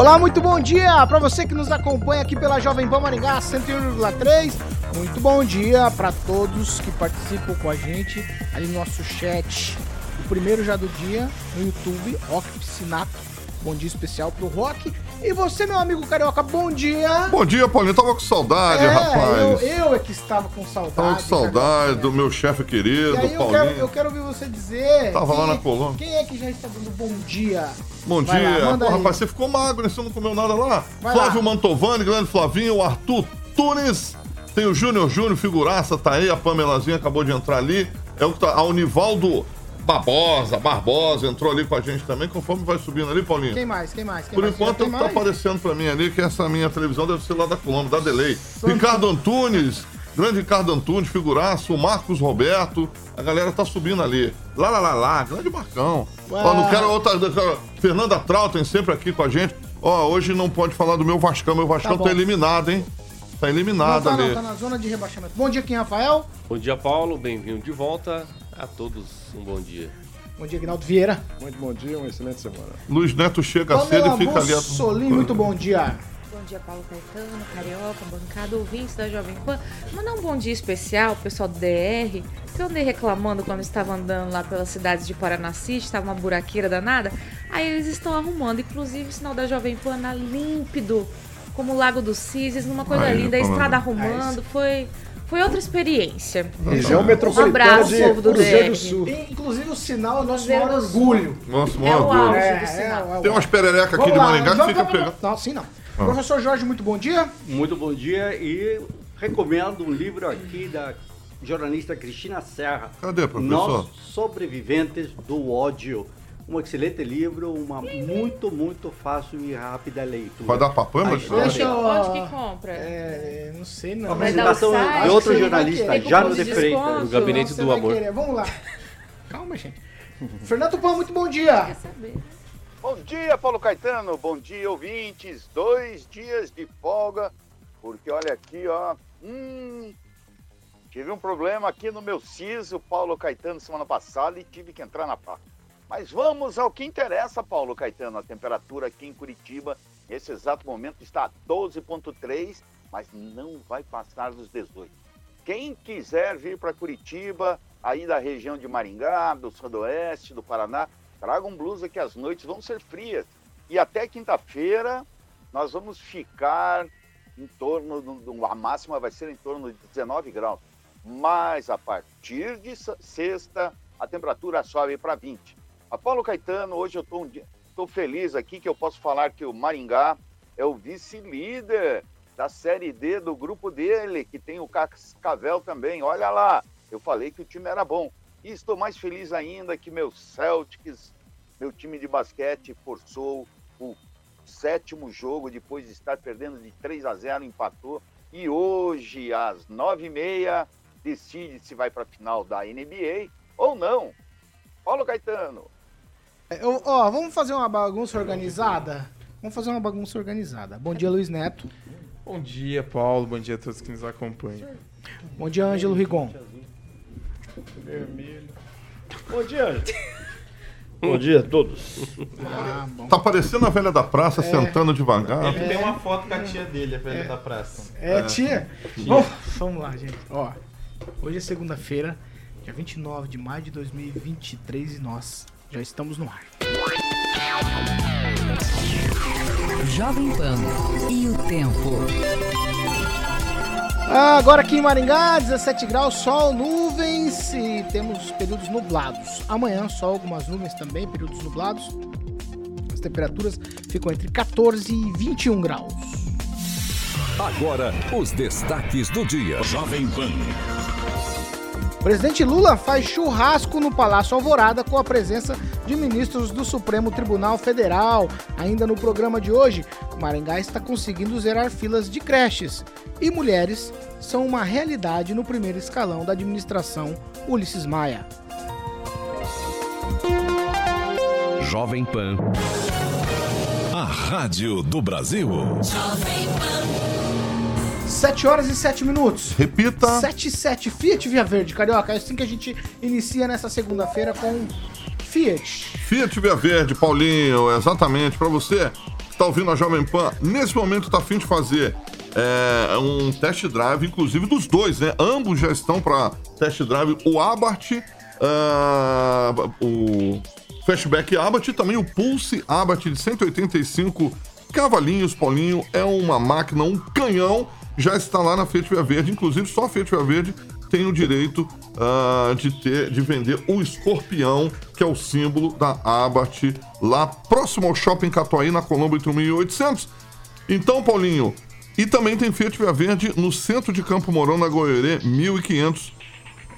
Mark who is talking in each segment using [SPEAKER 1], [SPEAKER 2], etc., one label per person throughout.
[SPEAKER 1] Olá, muito bom dia para você que nos acompanha aqui pela Jovem Pan Maringá 101,3. Muito bom dia para todos que participam com a gente ali no nosso chat. O primeiro já do dia no YouTube, Rock Piscinato. Bom dia especial pro Rock. E você, meu amigo carioca, bom dia.
[SPEAKER 2] Bom dia, Paulinho. Tava com saudade,
[SPEAKER 1] é,
[SPEAKER 2] rapaz.
[SPEAKER 1] Eu, eu é que estava com saudade.
[SPEAKER 2] Tava com saudade
[SPEAKER 1] carioca.
[SPEAKER 2] do meu chefe querido,
[SPEAKER 1] E aí eu
[SPEAKER 2] Paulinho.
[SPEAKER 1] quero, eu quero ouvir você dizer.
[SPEAKER 2] Tava lá na Colômbia.
[SPEAKER 1] Quem é que já está dando bom dia?
[SPEAKER 2] Bom
[SPEAKER 1] Vai
[SPEAKER 2] dia.
[SPEAKER 1] lá,
[SPEAKER 2] Pô, rapaz, você ficou magro, né? Você não comeu nada lá?
[SPEAKER 1] Vai
[SPEAKER 2] Flávio
[SPEAKER 1] lá.
[SPEAKER 2] Mantovani, grande Flavinho, o Arthur Tunes. Tem o Júnior Júnior, figuraça, tá aí. A Pamelazinha acabou de entrar ali. É o que tá. A Univaldo Barbosa, Barbosa, entrou ali com a gente também. Conforme vai subindo ali, Paulinho.
[SPEAKER 1] Quem mais? Quem mais? Quem
[SPEAKER 2] Por
[SPEAKER 1] mais?
[SPEAKER 2] enquanto tá
[SPEAKER 1] mais?
[SPEAKER 2] aparecendo pra mim ali que essa minha televisão deve ser lá da Colômbia, da Delay. Ricardo Antunes, grande Ricardo Antunes, figuraço, o Marcos Roberto, a galera tá subindo ali. Lá, lá, lá, lá, grande Marcão. Ó, não quero outra. não Fernanda Trautem sempre aqui com a gente. Ó, hoje não pode falar do meu Vascão, meu Vascão
[SPEAKER 1] Tá
[SPEAKER 2] tá, eliminado, hein? Tá
[SPEAKER 1] Não,
[SPEAKER 2] eliminado
[SPEAKER 1] tá,
[SPEAKER 2] ali.
[SPEAKER 1] não, tá na zona de rebaixamento. Bom dia, Kim Rafael.
[SPEAKER 3] Bom dia, Paulo. Bem-vindo de volta. A todos um bom dia.
[SPEAKER 1] Bom dia, Aguinaldo Vieira.
[SPEAKER 4] Muito bom dia, uma excelente semana.
[SPEAKER 2] Luiz Neto chega cedo
[SPEAKER 1] Pamela
[SPEAKER 2] e fica ali.
[SPEAKER 1] Mussolini, muito bom dia.
[SPEAKER 5] Bom dia, Paulo Caetano, Carioca, bancada, ouvintes da Jovem Pan. Mandar um bom dia especial pro pessoal do DR, que eu andei reclamando quando estava andando lá pelas cidades de Paranacite, estava uma buraqueira danada. Aí eles estão arrumando, inclusive o sinal da Jovem Pan na límpido, como o Lago dos Cisnes, numa coisa
[SPEAKER 2] Aí,
[SPEAKER 5] linda, a estrada arrumando, foi, foi outra experiência.
[SPEAKER 4] Região
[SPEAKER 5] Um
[SPEAKER 4] metropolitana
[SPEAKER 5] abraço,
[SPEAKER 4] de
[SPEAKER 5] povo do
[SPEAKER 4] Cruzeiro do Sul.
[SPEAKER 1] Inclusive o sinal é o nosso
[SPEAKER 5] Cruzeiro
[SPEAKER 1] maior orgulho.
[SPEAKER 2] Nossa,
[SPEAKER 5] É
[SPEAKER 2] maior
[SPEAKER 5] o
[SPEAKER 2] orgulho.
[SPEAKER 5] auge do sinal.
[SPEAKER 2] Tem umas pererecas aqui
[SPEAKER 1] Vamos
[SPEAKER 2] de Maringá que fica pegando.
[SPEAKER 1] Não, sim não. Professor Jorge, muito bom dia.
[SPEAKER 6] Muito bom dia e recomendo um livro aqui da jornalista Cristina Serra.
[SPEAKER 2] Cadê, professor?
[SPEAKER 6] Nós sobreviventes do ódio. Um excelente livro, uma muito, muito fácil e rápida leitura.
[SPEAKER 2] Vai dar?
[SPEAKER 6] A história-
[SPEAKER 1] Deixa eu-
[SPEAKER 5] Onde que compra?
[SPEAKER 1] É, não sei não.
[SPEAKER 5] O
[SPEAKER 6] Apresentação de outro jornalista, Jano
[SPEAKER 5] cupom
[SPEAKER 6] de Freitas.
[SPEAKER 3] No gabinete do amor.
[SPEAKER 1] querer. Vamos lá. Calma, gente. Fernando Pan, muito bom dia.
[SPEAKER 5] Quer saber?
[SPEAKER 7] Bom dia, Paulo Caetano. Bom dia, ouvintes. Dois dias de folga, porque olha aqui, ó. Hum, tive um problema aqui no meu siso, Paulo Caetano, semana passada e tive que entrar na pá. Mas vamos ao que interessa, Paulo Caetano. A temperatura aqui em Curitiba, nesse exato momento, está a 12,3, mas não vai passar dos 18. Quem quiser vir para Curitiba, aí da região de Maringá, do Sudoeste, do Paraná, tragam blusa que as noites vão ser frias. E até quinta-feira nós vamos ficar em torno, do, a máxima vai ser em torno de 19 graus. Mas a partir de se- sexta, a temperatura sobe para 20. A Paulo Caetano, hoje eu estou feliz aqui que eu posso falar que o Maringá é o vice-líder da Série D do grupo dele, que tem o Cascavel também. Olha lá, eu falei que o time era bom. E estou mais feliz ainda que meu Celtics, meu time de basquete, forçou o sétimo jogo depois de estar perdendo de 3 a 0, empatou. E hoje, às 9h30, decide se vai para a final da NBA ou não. Paulo Caetano.
[SPEAKER 1] Eu- ó, vamos fazer uma bagunça organizada? Vamos fazer uma bagunça organizada. Bom dia, Luiz Neto.
[SPEAKER 8] Bom dia, Paulo. Bom dia a todos que nos acompanham.
[SPEAKER 1] Bom dia, Ângelo Rigon.
[SPEAKER 4] Vermelho. Bom dia, Ângelo. Bom dia a todos.
[SPEAKER 1] Ah.
[SPEAKER 2] Tá parecendo a velha da praça, sentando devagar.
[SPEAKER 8] Ele tem uma foto com a tia dele, a velha da praça.
[SPEAKER 1] É, tia. Bom, vamos lá, gente. Ó, hoje é segunda-feira, dia 29 de maio de 2023 e nós já estamos no ar.
[SPEAKER 9] Jovem Pan e o tempo.
[SPEAKER 1] Ah, Agora aqui em Maringá, 17 graus, sol, nuvens e temos períodos nublados. Amanhã, sol, algumas nuvens também, períodos nublados. As temperaturas ficam entre 14 e 21 graus.
[SPEAKER 10] Agora, os destaques do dia. Jovem Pan.
[SPEAKER 1] Presidente Lula faz churrasco no Palácio Alvorada com a presença de ministros do Supremo Tribunal Federal. Ainda no programa de hoje, Maringá está conseguindo zerar filas de creches. E mulheres são uma realidade no primeiro escalão da administração Ulisses Maia.
[SPEAKER 10] Jovem Pan. A Rádio do Brasil.
[SPEAKER 1] 7 horas e 7 minutos.
[SPEAKER 2] Repita.
[SPEAKER 1] 7 e 7. Fiat Via Verde, Carioca. É assim que a gente inicia nessa segunda-feira com Fiat.
[SPEAKER 2] Fiat Via Verde, Paulinho, exatamente. Para você que está ouvindo a Jovem Pan, nesse momento está afim de fazer é, um test drive, inclusive dos dois, né? Ambos já estão para test drive. O Abarth, ah, o Fastback Abarth e também o Pulse Abarth de 185 cavalinhos, Paulinho. É uma máquina, um canhão. Já está lá na Fiat Via Verde. Inclusive, só a Fiat Via Verde tem o direito ah, de, ter, de vender o escorpião, que é o símbolo da Abarth, lá próximo ao Shopping Catuaí, na Colombo, entre 1800. Então, Paulinho, e também tem Fiat Via Verde no centro de Campo Mourão, na Goiorê, 1500.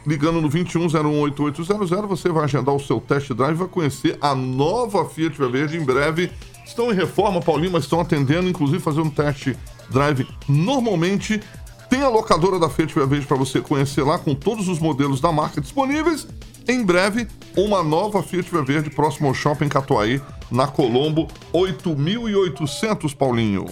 [SPEAKER 2] Ligando no 21018800, você vai agendar o seu test drive e vai conhecer a nova Fiat Via Verde em breve. Estão em reforma, Paulinho, mas estão atendendo, inclusive fazendo um test drive normalmente. Tem a locadora da Fiat Via Verde para você conhecer lá com todos os modelos da marca disponíveis. Em breve, uma nova Fiat Via Verde próximo ao Shopping Catuaí, na Colombo, 8.800, Paulinho.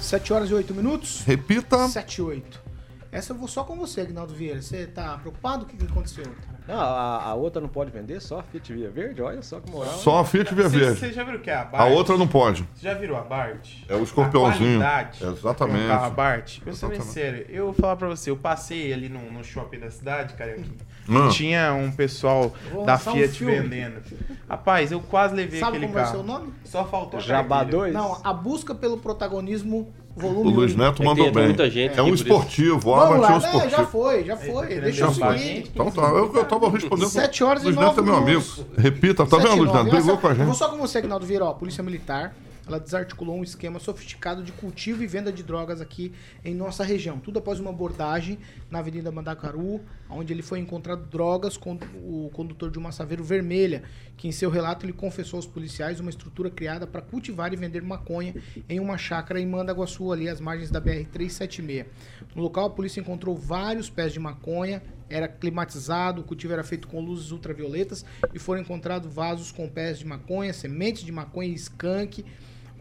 [SPEAKER 1] 7 horas e 8 minutos.
[SPEAKER 2] Repita.
[SPEAKER 1] 7 e 8. Essa eu vou só com você, Agnaldo Vieira. Você tá preocupado? O que, que aconteceu?
[SPEAKER 11] Não, a, a outra não pode vender, só a Fiat Via Verde? Olha só que moral.
[SPEAKER 2] Só a Fiat Via Verde.
[SPEAKER 8] Você já viu o que é a
[SPEAKER 2] A
[SPEAKER 8] Bart?
[SPEAKER 2] outra não pode.
[SPEAKER 8] Você já virou a Bart?
[SPEAKER 2] É o escorpiãozinho.
[SPEAKER 8] A qualidade
[SPEAKER 2] Exatamente.
[SPEAKER 8] um carro Bart. Eu sou bem
[SPEAKER 2] Exatamente.
[SPEAKER 8] sério. Eu vou falar pra você, eu passei ali no, no shopping da cidade, cara, aqui.
[SPEAKER 2] Hum.
[SPEAKER 8] Tinha um pessoal da
[SPEAKER 1] um
[SPEAKER 8] Fiat
[SPEAKER 1] filme.
[SPEAKER 8] vendendo. Rapaz, eu quase levei
[SPEAKER 1] Sabe
[SPEAKER 8] aquele
[SPEAKER 1] como
[SPEAKER 8] carro.
[SPEAKER 1] ser o nome?
[SPEAKER 8] Só faltou a
[SPEAKER 11] Jabá
[SPEAKER 8] carteira.
[SPEAKER 11] 2?
[SPEAKER 1] Não, a busca pelo protagonismo
[SPEAKER 2] O
[SPEAKER 1] volume
[SPEAKER 2] Luiz
[SPEAKER 1] 1.
[SPEAKER 2] Neto mandou bem.
[SPEAKER 3] muita gente
[SPEAKER 2] É um esportivo, o
[SPEAKER 1] Vamos
[SPEAKER 2] é um
[SPEAKER 1] né? já
[SPEAKER 2] esportivo.
[SPEAKER 1] foi, já foi. Deixa eu seguir.
[SPEAKER 8] gente.
[SPEAKER 2] Então tá, eu, eu tava respondendo.
[SPEAKER 1] Sete horas e
[SPEAKER 2] Luiz Neto é meu amigo. Repita, tá vendo, Luiz Neto? Brigou com a
[SPEAKER 1] Eu vou
[SPEAKER 2] gente.
[SPEAKER 1] só com você, Agnaldo Vieira. Ó, a Polícia Militar, ela desarticulou um esquema sofisticado de cultivo e venda de drogas aqui em nossa região. Tudo após uma abordagem na Avenida Mandacaru, onde ele foi encontrado drogas com o condutor de uma Saveiro vermelha, que em seu relato ele confessou aos policiais uma estrutura criada para cultivar e vender maconha em uma chácara em Mandaguaçu, ali às margens da BR-376. No local, a polícia encontrou vários pés de maconha, era climatizado, o cultivo era feito com luzes ultravioletas e foram encontrados vasos com pés de maconha, sementes de maconha e skunk.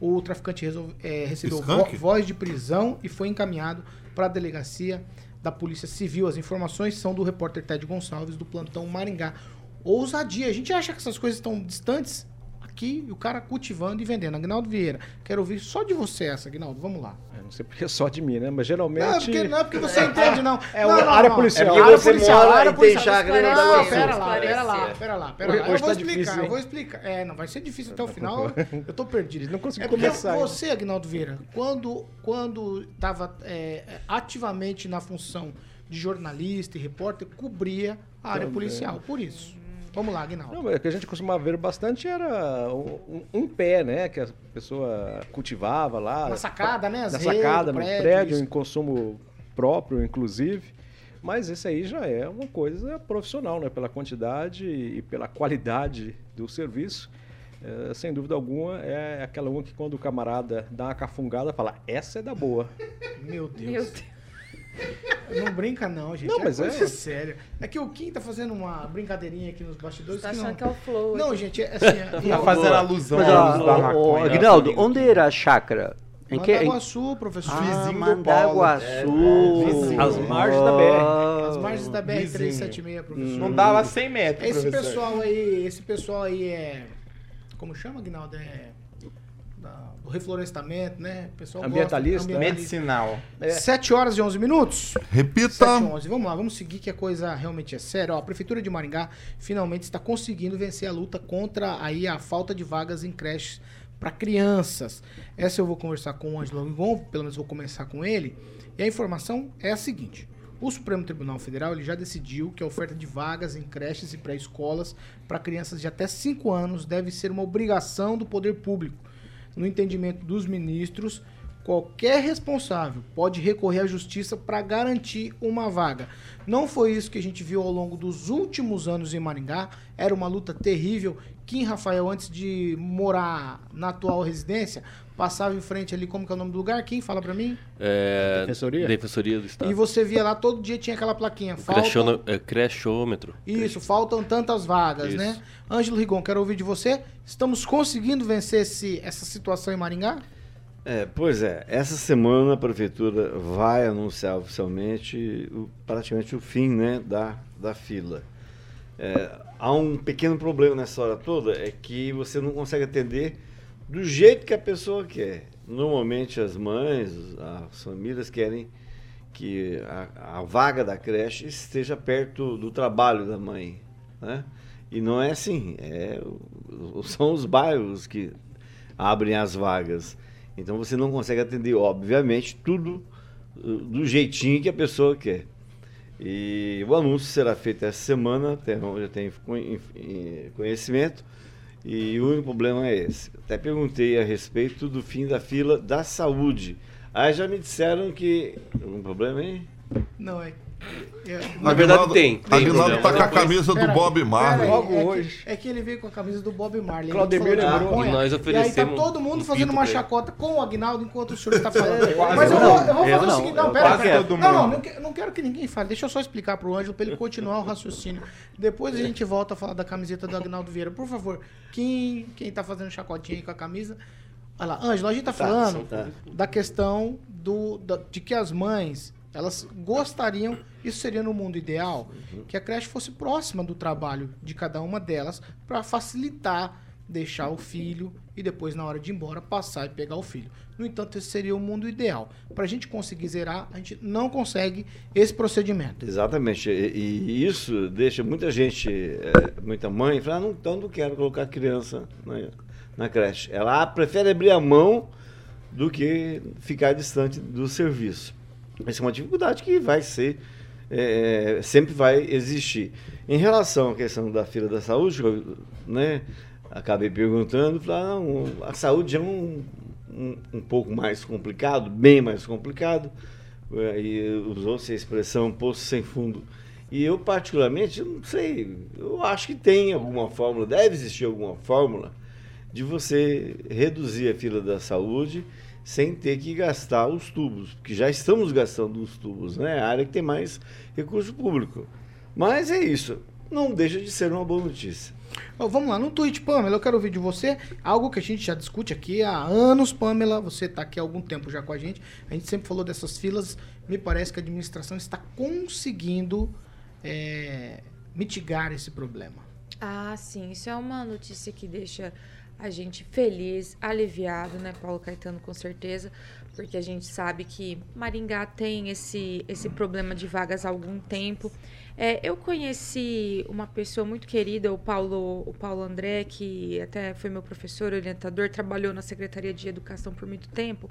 [SPEAKER 1] O traficante resol- eh, recebeu vo- voz de prisão e foi encaminhado para a delegacia da Polícia Civil. As informações são do repórter Ted Gonçalves, do plantão Maringá. Ousadia. A gente acha que essas coisas estão distantes aqui e o cara cultivando e vendendo. Agnaldo Vieira, quero ouvir só de você essa, Agnaldo. Vamos lá.
[SPEAKER 11] Sei porque é só de mim, né? Mas geralmente.
[SPEAKER 1] Não, porque, não é porque você entende, não.
[SPEAKER 11] É
[SPEAKER 1] não, não,
[SPEAKER 11] área
[SPEAKER 1] não.
[SPEAKER 11] policial.
[SPEAKER 6] É
[SPEAKER 1] área
[SPEAKER 6] você
[SPEAKER 1] policial,
[SPEAKER 6] mora
[SPEAKER 1] área
[SPEAKER 6] e
[SPEAKER 1] policial.
[SPEAKER 6] em
[SPEAKER 1] Não, pera lá, pera lá, pera lá, pera lá. Eu vou
[SPEAKER 11] tá
[SPEAKER 1] explicar,
[SPEAKER 11] difícil,
[SPEAKER 1] eu vou explicar. É, não vai ser difícil até o final. Eu tô perdido.
[SPEAKER 11] Não consigo
[SPEAKER 1] é porque
[SPEAKER 11] começar
[SPEAKER 1] você, Agnaldo Vieira, quando quando estava ativamente na função de jornalista e repórter, cobria a área
[SPEAKER 11] Também.
[SPEAKER 1] policial. Por isso. Vamos lá, Agnaldo.
[SPEAKER 11] Não, o que a gente costumava ver bastante era um, um pé, né? Que a pessoa cultivava lá.
[SPEAKER 1] Na sacada, né? As
[SPEAKER 11] Na
[SPEAKER 1] redes,
[SPEAKER 11] sacada, no
[SPEAKER 1] prédio,
[SPEAKER 11] prédio,
[SPEAKER 1] isso.
[SPEAKER 11] em consumo próprio, inclusive. Mas esse aí já é uma coisa profissional, né? Pela quantidade e pela qualidade do serviço. É, sem dúvida alguma, é aquela uma que quando o camarada dá uma cafungada, fala, essa é da boa.
[SPEAKER 1] Meu Deus.
[SPEAKER 5] Meu Deus.
[SPEAKER 1] Não brinca não, gente.
[SPEAKER 11] Não,
[SPEAKER 1] é
[SPEAKER 11] mas
[SPEAKER 1] coisa
[SPEAKER 11] é.
[SPEAKER 1] séria. É que o Kim tá fazendo uma brincadeirinha aqui nos bastidores.
[SPEAKER 5] Tá
[SPEAKER 1] que
[SPEAKER 5] achando
[SPEAKER 1] não...
[SPEAKER 5] que é o flow.
[SPEAKER 1] Não,
[SPEAKER 5] aqui.
[SPEAKER 1] gente, é assim... é-
[SPEAKER 8] Tá fazendo alusão
[SPEAKER 6] Mas,
[SPEAKER 8] ao
[SPEAKER 6] ó,
[SPEAKER 8] uso da maconha.
[SPEAKER 6] Aguinaldo, onde era a chácara? Em que, em...
[SPEAKER 1] Mandaguaçu, professor.
[SPEAKER 6] Ah,
[SPEAKER 8] Vizinho
[SPEAKER 6] Mandaguaçu.
[SPEAKER 8] vizinho.
[SPEAKER 11] As margens da BR.
[SPEAKER 1] As margens da
[SPEAKER 8] Vizinho.
[SPEAKER 1] BR-376, professor.
[SPEAKER 8] Não dava 100 metros,
[SPEAKER 1] Esse
[SPEAKER 8] professor.
[SPEAKER 1] pessoal aí, esse pessoal aí é... Como chama, Aguinaldo? É... reflorestamento, né? O pessoal
[SPEAKER 11] Ambientalista,
[SPEAKER 1] gosta,
[SPEAKER 8] Medicinal.
[SPEAKER 11] É.
[SPEAKER 1] 7 horas e 11 minutos.
[SPEAKER 2] Repita.
[SPEAKER 1] 7 e 11. Vamos lá, vamos seguir que a coisa realmente é séria. Ó, a Prefeitura de Maringá finalmente está conseguindo vencer a luta contra aí a falta de vagas em creches para crianças. Essa eu vou conversar com o Ângelo Rigon, pelo menos vou começar com ele. E a informação é a seguinte. O Supremo Tribunal Federal ele já decidiu que a oferta de vagas em creches e pré-escolas para crianças de até 5 anos deve ser uma obrigação do poder público. No entendimento dos ministros, qualquer responsável pode recorrer à justiça para garantir uma vaga. Não foi isso que a gente viu ao longo dos últimos anos em Maringá. Era uma luta terrível. Kim Rafael, antes de morar na atual residência, passava em frente ali, como que é o nome do lugar? Quem fala para mim?
[SPEAKER 3] É,
[SPEAKER 11] Defensoria?
[SPEAKER 3] Defensoria do Estado.
[SPEAKER 1] E você via lá, todo dia tinha aquela plaquinha. Faltam...
[SPEAKER 3] É, Crechômetro.
[SPEAKER 1] Isso, faltam tantas vagas,
[SPEAKER 3] Isso.
[SPEAKER 1] né? Ângelo Rigon, quero ouvir de você. Estamos conseguindo vencer esse, essa situação em Maringá?
[SPEAKER 12] É, pois é, essa semana a prefeitura vai anunciar oficialmente o- praticamente o fim né, da, da fila. É, há um pequeno problema nessa hora toda, é que você não consegue atender do jeito que a pessoa quer. Normalmente as mães, as famílias querem que a, a vaga da creche esteja perto do trabalho da mãe. Né? E não é assim, é, são os bairros que abrem as vagas. Então você não consegue atender, obviamente, tudo uh, do jeitinho que a pessoa quer. E o anúncio será feito essa semana, conhe- eh, conhecimento, e o único problema é esse. Até perguntei a respeito do fim da fila da saúde. Aí já me disseram que. Um problema aí?
[SPEAKER 1] Não, é. É-
[SPEAKER 3] Na verdade, tem. tem
[SPEAKER 2] Aguinaldo tá com a
[SPEAKER 3] Depois-
[SPEAKER 2] camisa do
[SPEAKER 1] aí,
[SPEAKER 2] Bob Marley.
[SPEAKER 1] aí,
[SPEAKER 11] Logo
[SPEAKER 1] é
[SPEAKER 11] hoje.
[SPEAKER 1] Que, é que ele veio com a camisa do Bob Marley.
[SPEAKER 11] Claudemir lembrou.
[SPEAKER 3] E nós
[SPEAKER 1] E aí tá
[SPEAKER 3] oferecemos
[SPEAKER 1] todo mundo
[SPEAKER 3] um
[SPEAKER 1] fazendo uma chacota com o Agnaldo enquanto o senhor está falando.
[SPEAKER 11] Quase
[SPEAKER 1] Mas eu
[SPEAKER 11] não.
[SPEAKER 1] vou, eu vou
[SPEAKER 6] Eu
[SPEAKER 1] fazer o seguinte. Não, pera,
[SPEAKER 6] todo
[SPEAKER 1] Não, não, não, não quero que ninguém fale. Deixa eu só explicar pro Ângelo pra ele continuar o raciocínio. Depois a gente volta a falar da camiseta do Agnaldo Vieira. Por favor, quem, quem tá fazendo chacotinha aí com a camisa. Olha lá, Ângelo, a gente tá
[SPEAKER 12] Tá,
[SPEAKER 1] falando
[SPEAKER 12] tá.
[SPEAKER 1] da questão do, da- de que as mães elas gostariam, isso seria no mundo ideal, que a creche fosse próxima do trabalho de cada uma delas para facilitar deixar o filho e depois na hora de ir embora passar e pegar o filho. No entanto, esse seria o mundo ideal. Para a gente conseguir zerar, a gente não consegue esse procedimento.
[SPEAKER 12] Exatamente. E, e isso deixa muita gente, eh, muita mãe, falar, ah, não, então não quero colocar a criança na, na creche. Ela prefere abrir a mão do que ficar distante do serviço. Essa é uma dificuldade que vai ser, eh, sempre vai existir. Em relação à questão da fila da saúde, eu, né, acabei perguntando, falar, não, a saúde é um, um, um pouco mais complicado, bem mais complicado, eh, e usou-se a expressão poço sem fundo. E eu, particularmente, não sei, eu acho que tem alguma fórmula, deve existir alguma fórmula de você reduzir a fila da saúde sem ter que gastar os tubos, porque já estamos gastando os tubos, né? A área que tem mais recurso público. Mas é isso, não deixa de ser uma boa notícia.
[SPEAKER 1] Ó, vamos lá, no tweet, Pamela, eu quero ouvir de você algo que a gente já discute aqui há anos, Pamela. Você está aqui há algum tempo já com a gente. A gente sempre falou dessas filas. Me parece que a administração está conseguindo é, mitigar esse problema.
[SPEAKER 5] Ah, sim, isso é uma notícia que deixa a gente feliz, aliviado, né, Paulo Caetano, com certeza, porque a gente sabe que Maringá tem esse, esse problema de vagas há algum tempo. É, eu conheci uma pessoa muito querida, o Paulo, o Paulo André, que até foi meu professor, orientador, trabalhou na Secretaria de Educação por muito tempo.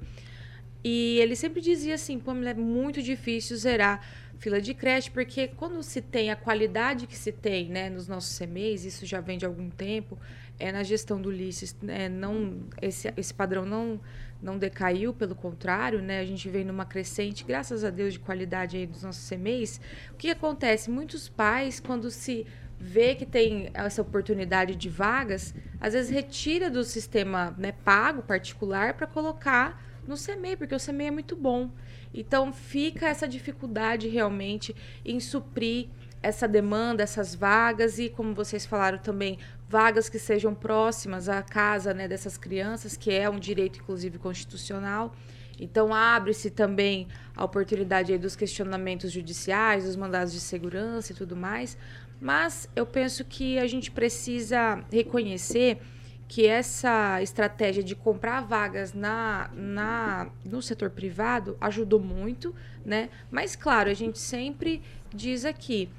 [SPEAKER 5] E ele sempre dizia assim, Pamela, é muito difícil zerar fila de creche, porque quando se tem a qualidade que se tem né, nos nossos CMEs, isso já vem de algum tempo, é na gestão do Ulisses, né, não, esse, esse padrão não, não decaiu, pelo contrário, né, a gente vem numa crescente, graças a Deus, de qualidade aí dos nossos CMEs. O que acontece? Muitos pais, quando se vê que tem essa oportunidade de vagas, às vezes retira do sistema né, pago particular para colocar no CMEI, porque o CMEI é muito bom. Então fica essa dificuldade realmente em suprir essa demanda, essas vagas e, como vocês falaram também, vagas que sejam próximas à casa né, dessas crianças, que é um direito, inclusive, constitucional. Então abre-se também a oportunidade dos questionamentos judiciais, dos mandados de segurança e tudo mais. Mas eu penso que a gente precisa reconhecer que essa estratégia de comprar vagas na, na, no setor privado ajudou muito, né? Mas, claro, a gente sempre diz aqui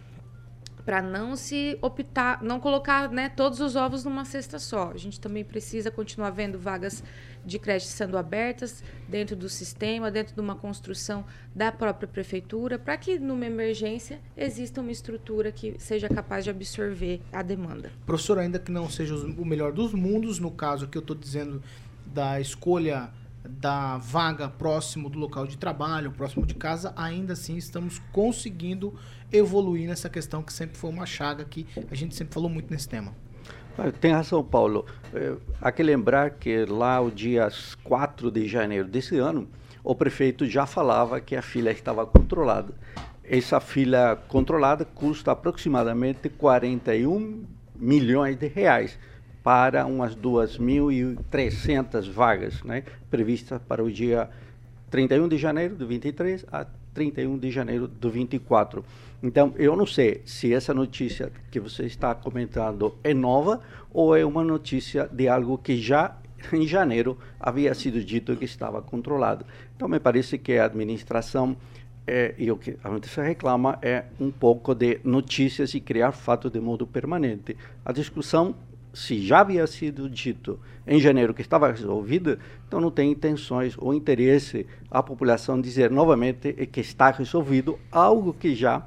[SPEAKER 5] para não se optar, não colocar né, todos os ovos numa cesta só. A gente também precisa continuar vendo vagas de creche sendo abertas dentro do sistema, dentro de uma construção da própria prefeitura, para que numa emergência exista uma estrutura que seja capaz de absorver a demanda.
[SPEAKER 1] Professor, ainda que não seja o melhor dos mundos, no caso que eu estou dizendo da escolha da vaga próximo do local de trabalho, próximo de casa, ainda assim estamos conseguindo evoluir nessa questão que sempre foi uma chaga que a gente sempre falou muito nesse tema.
[SPEAKER 6] Ah, Tem razão, Paulo. Eh, Há que lembrar que lá o dia 4 de janeiro desse ano, o prefeito já falava que a fila estava controlada. Essa fila controlada custa aproximadamente 41 milhões de reais para umas 2.300 vagas, né, previstas para o dia 31 de janeiro de 23 a 31 de janeiro de 24. Então, eu não sei se essa notícia que você está comentando é nova ou é uma notícia de algo que já em janeiro havia sido dito que estava controlado. Então, me parece que a administração é, e o que a gente reclama é um pouco de notícias e criar fatos de modo permanente. A discussão, se já havia sido dito em janeiro que estava resolvida, então não tem intenções ou interesse a população dizer novamente que está resolvido algo que já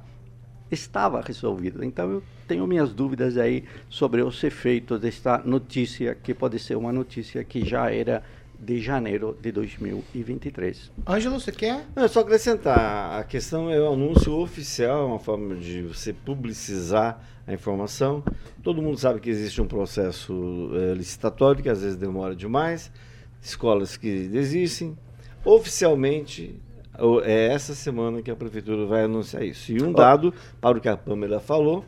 [SPEAKER 6] estava resolvido. Então eu tenho minhas dúvidas aí sobre os efeitos desta notícia, que pode ser uma notícia que já era de janeiro de 2023.
[SPEAKER 1] Ângelo, você quer?
[SPEAKER 12] Não, é só acrescentar. A questão é o anúncio oficial, uma forma de você publicizar a informação. Todo mundo sabe que existe um processo eh, licitatório que às vezes demora demais, escolas que desistem. Oficialmente, é essa semana que a prefeitura vai anunciar isso. E um dado, para o que a Pamela falou,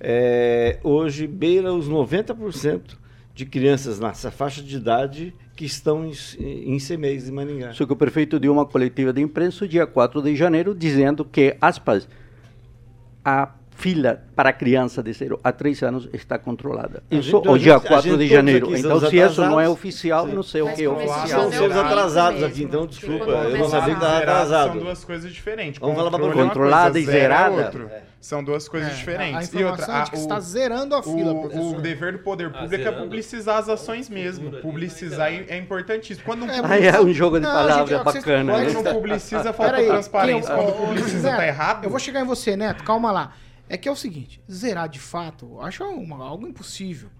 [SPEAKER 12] é, hoje beira os 90% de crianças nessa faixa de idade que estão em, em CMEs em Maringá.
[SPEAKER 6] Só que o prefeito deu uma coletiva de imprensa dia 4 de janeiro dizendo que, aspas, a fila para criança de 0 a 3 anos está controlada.
[SPEAKER 12] A
[SPEAKER 6] Isso
[SPEAKER 12] gente-
[SPEAKER 6] o dia
[SPEAKER 12] gente- a
[SPEAKER 6] 4
[SPEAKER 12] gente
[SPEAKER 6] de janeiro. Então, se isso não é
[SPEAKER 12] atrasados.
[SPEAKER 6] oficial,
[SPEAKER 12] Sim.
[SPEAKER 6] não sei o
[SPEAKER 5] Mas
[SPEAKER 6] que é oficial.
[SPEAKER 12] São seres atrasados
[SPEAKER 5] mesmo.
[SPEAKER 12] aqui, então desculpa, eu não sabia que estava
[SPEAKER 5] zerar,
[SPEAKER 12] atrasado.
[SPEAKER 8] São duas coisas diferentes.
[SPEAKER 12] Vamos falar
[SPEAKER 8] é uma
[SPEAKER 6] Controlada e
[SPEAKER 8] é
[SPEAKER 6] zerada?
[SPEAKER 8] São duas coisas
[SPEAKER 1] É,
[SPEAKER 8] diferentes.
[SPEAKER 1] a- a
[SPEAKER 8] e outra,
[SPEAKER 1] é
[SPEAKER 8] a-
[SPEAKER 1] está zerando a fila,
[SPEAKER 8] o,
[SPEAKER 1] professor.
[SPEAKER 8] o dever do poder
[SPEAKER 3] Ah,
[SPEAKER 8] público é publicizar as ações mesmo. Publicizar é, é importantíssimo. Quando não,
[SPEAKER 1] É,
[SPEAKER 6] é um jogo de palavras bacana.
[SPEAKER 8] quando
[SPEAKER 6] né?
[SPEAKER 8] não publiciza, falta transparência.
[SPEAKER 1] quem-
[SPEAKER 8] Quando publiciza, tá errado.
[SPEAKER 1] Eu vou chegar em você, Neto, calma lá. É que é o seguinte, zerar de fato, eu acho uma- algo impossível.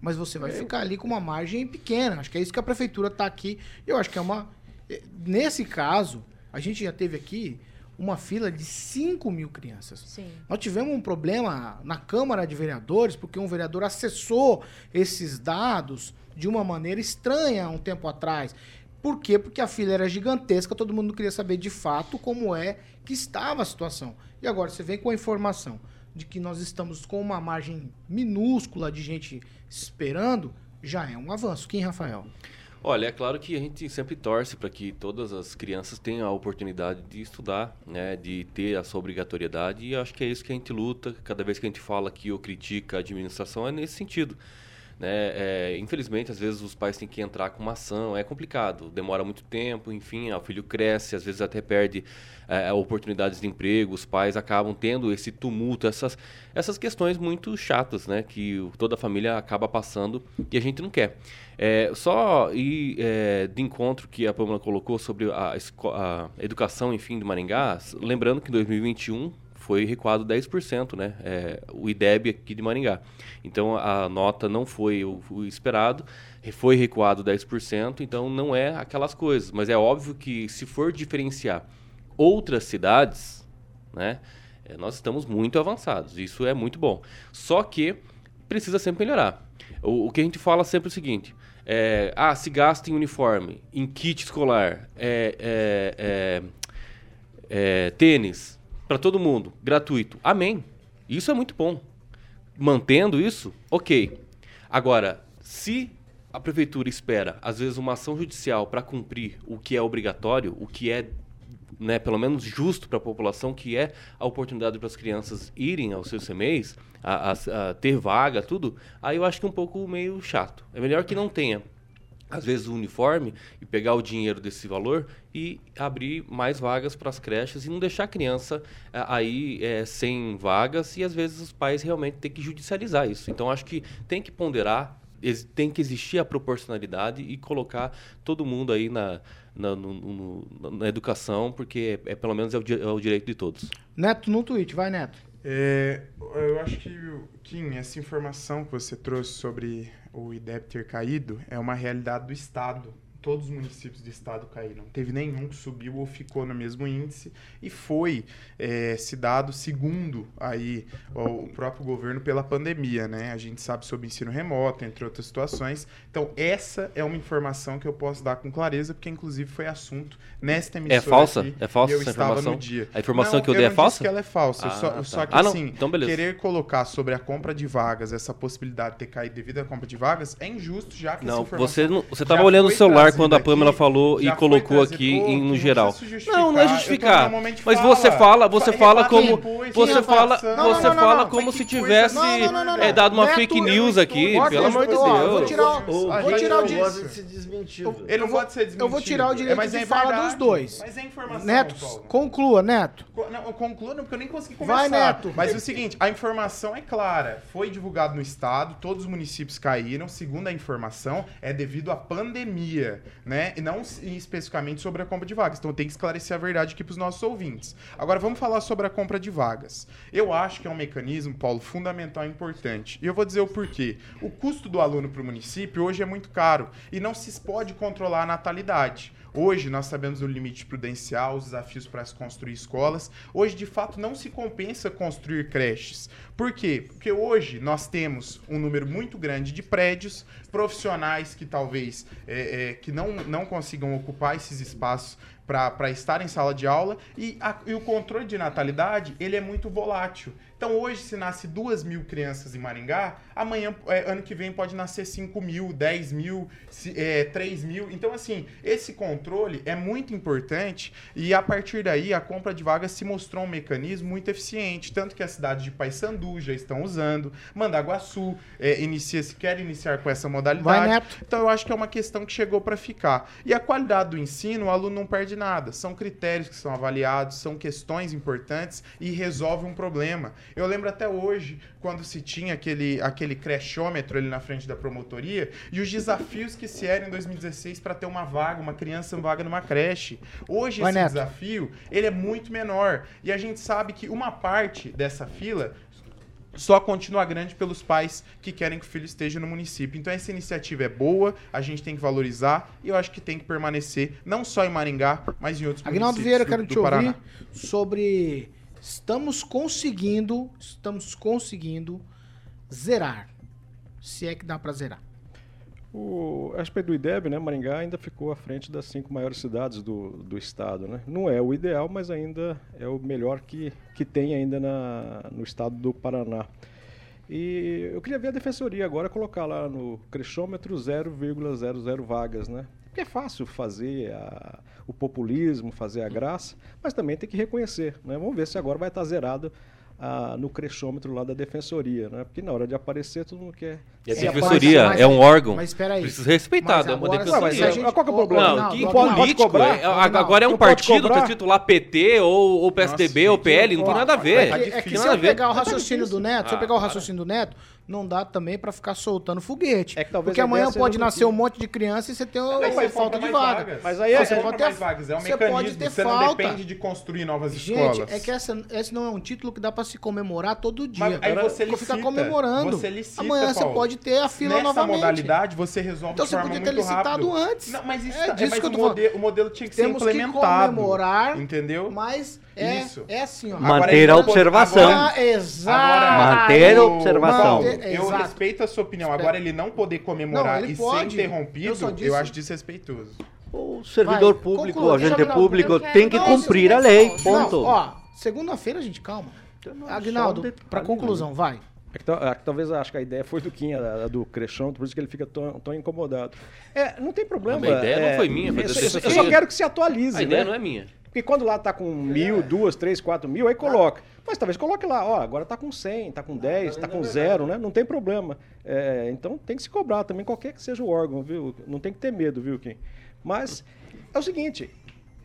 [SPEAKER 1] Mas você vai ficar ali com uma margem pequena. Acho que é isso que a prefeitura está aqui. Eu acho que é uma. eh, Nesse caso, a gente já teve aqui uma fila de 5 mil crianças.
[SPEAKER 5] Sim.
[SPEAKER 1] Nós tivemos um problema na Câmara de Vereadores, porque um vereador acessou esses dados de uma maneira estranha há um tempo atrás. Por quê? Porque a fila era gigantesca, todo mundo queria saber de fato como é que estava a situação. E agora você vem com a informação de que nós estamos com uma margem minúscula de gente esperando, já é um avanço. Quem, Rafael?
[SPEAKER 3] Olha, é claro que a gente sempre torce para que todas as crianças tenham a oportunidade de estudar, né, de ter a sua obrigatoriedade, e acho que é isso que a gente luta. Cada vez que a gente fala aqui ou critica a administração, é nesse sentido. Né? É, infelizmente, às vezes os pais têm que entrar com uma ação, é complicado, demora muito tempo, enfim, o filho cresce, às vezes até perde é, oportunidades de emprego, os pais acabam tendo esse tumulto, essas, essas questões muito chatas, né, que toda a família acaba passando e a gente não quer. É, só ir é, de encontro que a Pamela colocou sobre a, a educação, enfim, de Maringá, lembrando que em 2021 foi recuado 10%, né? É, o IDEB aqui de Maringá. Então a nota não foi o, o esperado, foi recuado 10%, então não é aquelas coisas. Mas é óbvio que se for diferenciar outras cidades, né? é, nós estamos muito avançados. Isso é muito bom. Só que precisa sempre melhorar. O, o que a gente fala sempre é o seguinte: é, ah, se gasta em uniforme, em kit escolar, é, é, é, é, tênis para todo mundo, gratuito. Amém. Isso é muito bom. Mantendo isso, ok. Agora, se a prefeitura espera, às vezes, uma ação judicial para cumprir o que é obrigatório, o que é, né, pelo menos justo para a população, que é a oportunidade para as crianças irem aos seus CMEs, a, a- a ter vaga, tudo, aí eu acho que é um pouco meio chato. É melhor que não tenha às vezes o uniforme e pegar o dinheiro desse valor e abrir mais vagas para as creches e não deixar a criança eh, aí eh, sem vagas e às vezes os pais realmente têm que judicializar isso. Então acho que tem que ponderar, tem que existir a proporcionalidade e colocar todo mundo aí na, na, no- no- na educação, porque é, é, pelo menos é o, é o direito de todos.
[SPEAKER 1] Neto no tweet, vai, Neto.
[SPEAKER 8] É, eu acho que, Kim, essa informação que você trouxe sobre o IDEB ter caído é uma realidade do Estado todos os municípios do estado caíram. Não teve nenhum que subiu ou ficou no mesmo índice e foi é, se dado segundo aí o, próprio governo pela pandemia, né? A gente sabe sobre ensino remoto, entre outras situações. Então, essa é uma informação que eu posso dar com clareza, porque inclusive foi assunto nesta emissora
[SPEAKER 3] É falsa?
[SPEAKER 8] aqui,
[SPEAKER 3] É falsa
[SPEAKER 8] eu
[SPEAKER 3] essa
[SPEAKER 8] estava
[SPEAKER 3] informação?
[SPEAKER 8] no dia.
[SPEAKER 3] A informação
[SPEAKER 8] Não,
[SPEAKER 3] que eu dei é
[SPEAKER 8] não
[SPEAKER 3] falsa?
[SPEAKER 8] disse que ela é falsa.
[SPEAKER 3] Ah,
[SPEAKER 8] só,
[SPEAKER 3] tá.
[SPEAKER 8] só que
[SPEAKER 3] Ah, não.
[SPEAKER 8] assim,
[SPEAKER 3] Então,
[SPEAKER 8] querer colocar sobre a compra de vagas essa possibilidade de ter caído devido à compra de vagas é injusto, já que essa
[SPEAKER 3] Não,
[SPEAKER 8] informação
[SPEAKER 3] você não, você estava olhando o celular quando a Pamela
[SPEAKER 8] aqui,
[SPEAKER 3] falou e colocou
[SPEAKER 8] trazido.
[SPEAKER 3] aqui
[SPEAKER 8] Pô,
[SPEAKER 3] em, no
[SPEAKER 8] não
[SPEAKER 3] geral. Não, não é
[SPEAKER 8] justificar.
[SPEAKER 3] Mas você fala, você
[SPEAKER 8] Fa-
[SPEAKER 3] fala como
[SPEAKER 8] depois,
[SPEAKER 3] você fala?
[SPEAKER 1] Não,
[SPEAKER 3] você
[SPEAKER 1] não,
[SPEAKER 3] fala como se tivesse
[SPEAKER 1] Não, não, não, não,
[SPEAKER 3] é, dado uma
[SPEAKER 1] Neto,
[SPEAKER 3] fake news aqui, pelo amor de Deus.
[SPEAKER 1] vou tirar,
[SPEAKER 12] O
[SPEAKER 1] vou tirar o
[SPEAKER 12] desmentido.
[SPEAKER 8] Ele não pode ser desmentido.
[SPEAKER 1] eu vou tirar o direito
[SPEAKER 8] mas
[SPEAKER 1] de
[SPEAKER 8] é
[SPEAKER 1] fala dos dois.
[SPEAKER 8] Mas é informação,
[SPEAKER 1] Neto, conclua, Neto.
[SPEAKER 8] Não, eu concluo não, porque eu nem consegui
[SPEAKER 1] Vai,
[SPEAKER 8] conversar.
[SPEAKER 1] Neto.
[SPEAKER 8] Mas é o seguinte, a informação é clara. Foi divulgado no estado, todos os municípios caíram. Segundo a informação, é devido à pandemia, né? E não especificamente sobre a compra de vagas. Então tem que esclarecer a verdade aqui para os nossos ouvintes. Agora vamos falar sobre a compra de vagas. Eu acho que é um mecanismo, Paulo, fundamental e importante. E eu vou dizer o porquê. O custo do aluno para o município hoje é muito caro e não se pode controlar a natalidade. Hoje nós sabemos o limite prudencial, os desafios para se construir escolas. Hoje, de fato, não se compensa construir creches. Por quê? Porque hoje nós temos um número muito grande de prédios, profissionais que talvez é, é, que não, não consigam ocupar esses espaços para estar em sala de aula e, a- e o controle de natalidade ele é muito volátil. Então hoje se nasce duas mil crianças em Maringá, amanhã, é, ano que vem pode nascer 5 mil, 10 mil, se- é, 3 mil. Então assim, esse controle é muito importante e a partir daí a compra de vagas se mostrou um mecanismo muito eficiente, tanto que a cidade de Paysandu já estão usando, Mandaguaçu é, inicia, se quer iniciar com essa modalidade.
[SPEAKER 1] Vai.
[SPEAKER 8] Então eu acho que é uma questão que chegou para ficar. E a qualidade do ensino, o aluno não perde nada. São critérios que são avaliados, são questões importantes e resolve um problema. Eu lembro até hoje, quando se tinha aquele, aquele crechômetro ali na frente da promotoria, e os desafios que se eram em 2016 para ter uma vaga, uma criança vaga numa creche. Hoje esse
[SPEAKER 1] Neto.
[SPEAKER 8] desafio, ele é muito menor. E a gente sabe que uma parte dessa fila só continua grande pelos pais que querem que o filho esteja no município. Então essa iniciativa é boa, a gente tem que valorizar e eu acho que tem que permanecer não só em Maringá, mas em outros
[SPEAKER 1] Agnaldo
[SPEAKER 8] municípios
[SPEAKER 1] Vieira,
[SPEAKER 8] do,
[SPEAKER 1] quero
[SPEAKER 8] do
[SPEAKER 1] te ouvir sobre estamos conseguindo, estamos conseguindo zerar. Se é que dá pra zerar.
[SPEAKER 11] O, a respeito do IDEB, né, Maringá ainda ficou à frente das cinco maiores cidades do, do estado. Né? Não é o ideal, mas ainda é o melhor que, que tem ainda na, no estado do Paraná. E eu queria ver a defensoria agora colocar lá no crechômetro 0,00 vagas, né? Porque é fácil fazer a- o populismo, fazer a graça, mas também tem que reconhecer, né? Vamos ver se agora vai estar zerado ah, no crechômetro lá da defensoria, né? Porque na hora de aparecer todo mundo quer.
[SPEAKER 3] E a
[SPEAKER 11] se
[SPEAKER 3] defensoria
[SPEAKER 1] mas-
[SPEAKER 3] é um órgão.
[SPEAKER 1] mas espera aí.
[SPEAKER 3] Precisa respeitar,
[SPEAKER 1] Mas
[SPEAKER 3] é uma
[SPEAKER 1] agora,
[SPEAKER 3] defensoria.
[SPEAKER 1] a gente-
[SPEAKER 11] Qual que é o problema?
[SPEAKER 3] Não,
[SPEAKER 1] Aguinaldo,
[SPEAKER 3] que político.
[SPEAKER 11] cobrar?
[SPEAKER 3] é- a- agora é um
[SPEAKER 11] Não
[SPEAKER 3] partido, tá escrito lá PT ou, ou PSDB ou PL, não tem nada a ver.
[SPEAKER 1] É que, é que
[SPEAKER 8] difícil.
[SPEAKER 1] se
[SPEAKER 3] a
[SPEAKER 1] eu pegar o raciocínio do Neto, se eu
[SPEAKER 3] Ah,
[SPEAKER 1] pegar o
[SPEAKER 3] para.
[SPEAKER 1] raciocínio do Neto, não dá também pra ficar soltando foguete.
[SPEAKER 11] É que talvez
[SPEAKER 1] porque
[SPEAKER 11] a
[SPEAKER 1] amanhã pode nascer
[SPEAKER 11] que-
[SPEAKER 1] um monte de criança e você tem
[SPEAKER 8] você
[SPEAKER 1] falta de vaga.
[SPEAKER 8] vagas.
[SPEAKER 11] Mas aí é-
[SPEAKER 8] você compra
[SPEAKER 1] pode ter-
[SPEAKER 8] vagas, é um
[SPEAKER 1] você pode ter
[SPEAKER 8] Você não
[SPEAKER 1] falta.
[SPEAKER 8] depende de construir novas
[SPEAKER 1] Gente,
[SPEAKER 8] escolas.
[SPEAKER 1] é que essa, esse não é um título que dá pra se comemorar todo dia.
[SPEAKER 8] Mas aí você
[SPEAKER 1] Fica
[SPEAKER 8] licita,
[SPEAKER 1] comemorando.
[SPEAKER 8] você licita,
[SPEAKER 1] Amanhã você
[SPEAKER 8] Paulo.
[SPEAKER 1] pode ter a fila
[SPEAKER 8] Nessa
[SPEAKER 1] novamente.
[SPEAKER 8] modalidade, você resolve
[SPEAKER 1] Então
[SPEAKER 8] de
[SPEAKER 1] você podia ter licitado
[SPEAKER 8] rápido.
[SPEAKER 1] antes.
[SPEAKER 8] Não, mas isso
[SPEAKER 1] É
[SPEAKER 8] tá-
[SPEAKER 1] disso
[SPEAKER 8] mas
[SPEAKER 1] que eu
[SPEAKER 8] o,
[SPEAKER 1] falando.
[SPEAKER 8] modelo, o modelo tinha que
[SPEAKER 1] Temos
[SPEAKER 8] ser
[SPEAKER 1] que
[SPEAKER 8] implementado.
[SPEAKER 1] comemorar,
[SPEAKER 8] entendeu?
[SPEAKER 1] Mas é,
[SPEAKER 8] Isso.
[SPEAKER 1] é assim, ó.
[SPEAKER 12] Manter
[SPEAKER 8] Agora,
[SPEAKER 12] a
[SPEAKER 8] então,
[SPEAKER 12] observação.
[SPEAKER 1] Exato.
[SPEAKER 12] Manter a observação.
[SPEAKER 1] Manter-
[SPEAKER 8] eu
[SPEAKER 1] exato.
[SPEAKER 8] respeito a sua opinião. Agora, ele não poder comemorar
[SPEAKER 1] Não,
[SPEAKER 8] e
[SPEAKER 1] pode.
[SPEAKER 8] ser interrompido,
[SPEAKER 1] Eu
[SPEAKER 8] eu, acho desrespeitoso.
[SPEAKER 12] O servidor
[SPEAKER 1] Vai,
[SPEAKER 12] público, o agente público tem que cumprir a
[SPEAKER 5] isso
[SPEAKER 12] lei, ponto.
[SPEAKER 1] Não, ó, segunda-feira, gente, calma. Agnaldo,
[SPEAKER 12] um detalhe,
[SPEAKER 1] pra conclusão, vai.
[SPEAKER 11] É que tal- é que talvez acho que a ideia foi do Kim, a, do Crechão, por isso que ele fica tão, tão incomodado. É, não tem problema.
[SPEAKER 3] A ideia não
[SPEAKER 11] é,
[SPEAKER 3] foi minha, foi
[SPEAKER 11] eu, só- eu só quero que se atualize.
[SPEAKER 3] A ideia
[SPEAKER 11] né?
[SPEAKER 3] não é minha.
[SPEAKER 11] Porque quando lá tá com mil, duas, três, quatro mil, aí coloca. Mas talvez coloque lá, ó, agora tá com 100, tá com 10, tá com zero, né? Não tem problema. É, então tem que se cobrar também, qualquer que seja o órgão, viu? Não tem que ter medo, viu, Kim? Mas é o seguinte,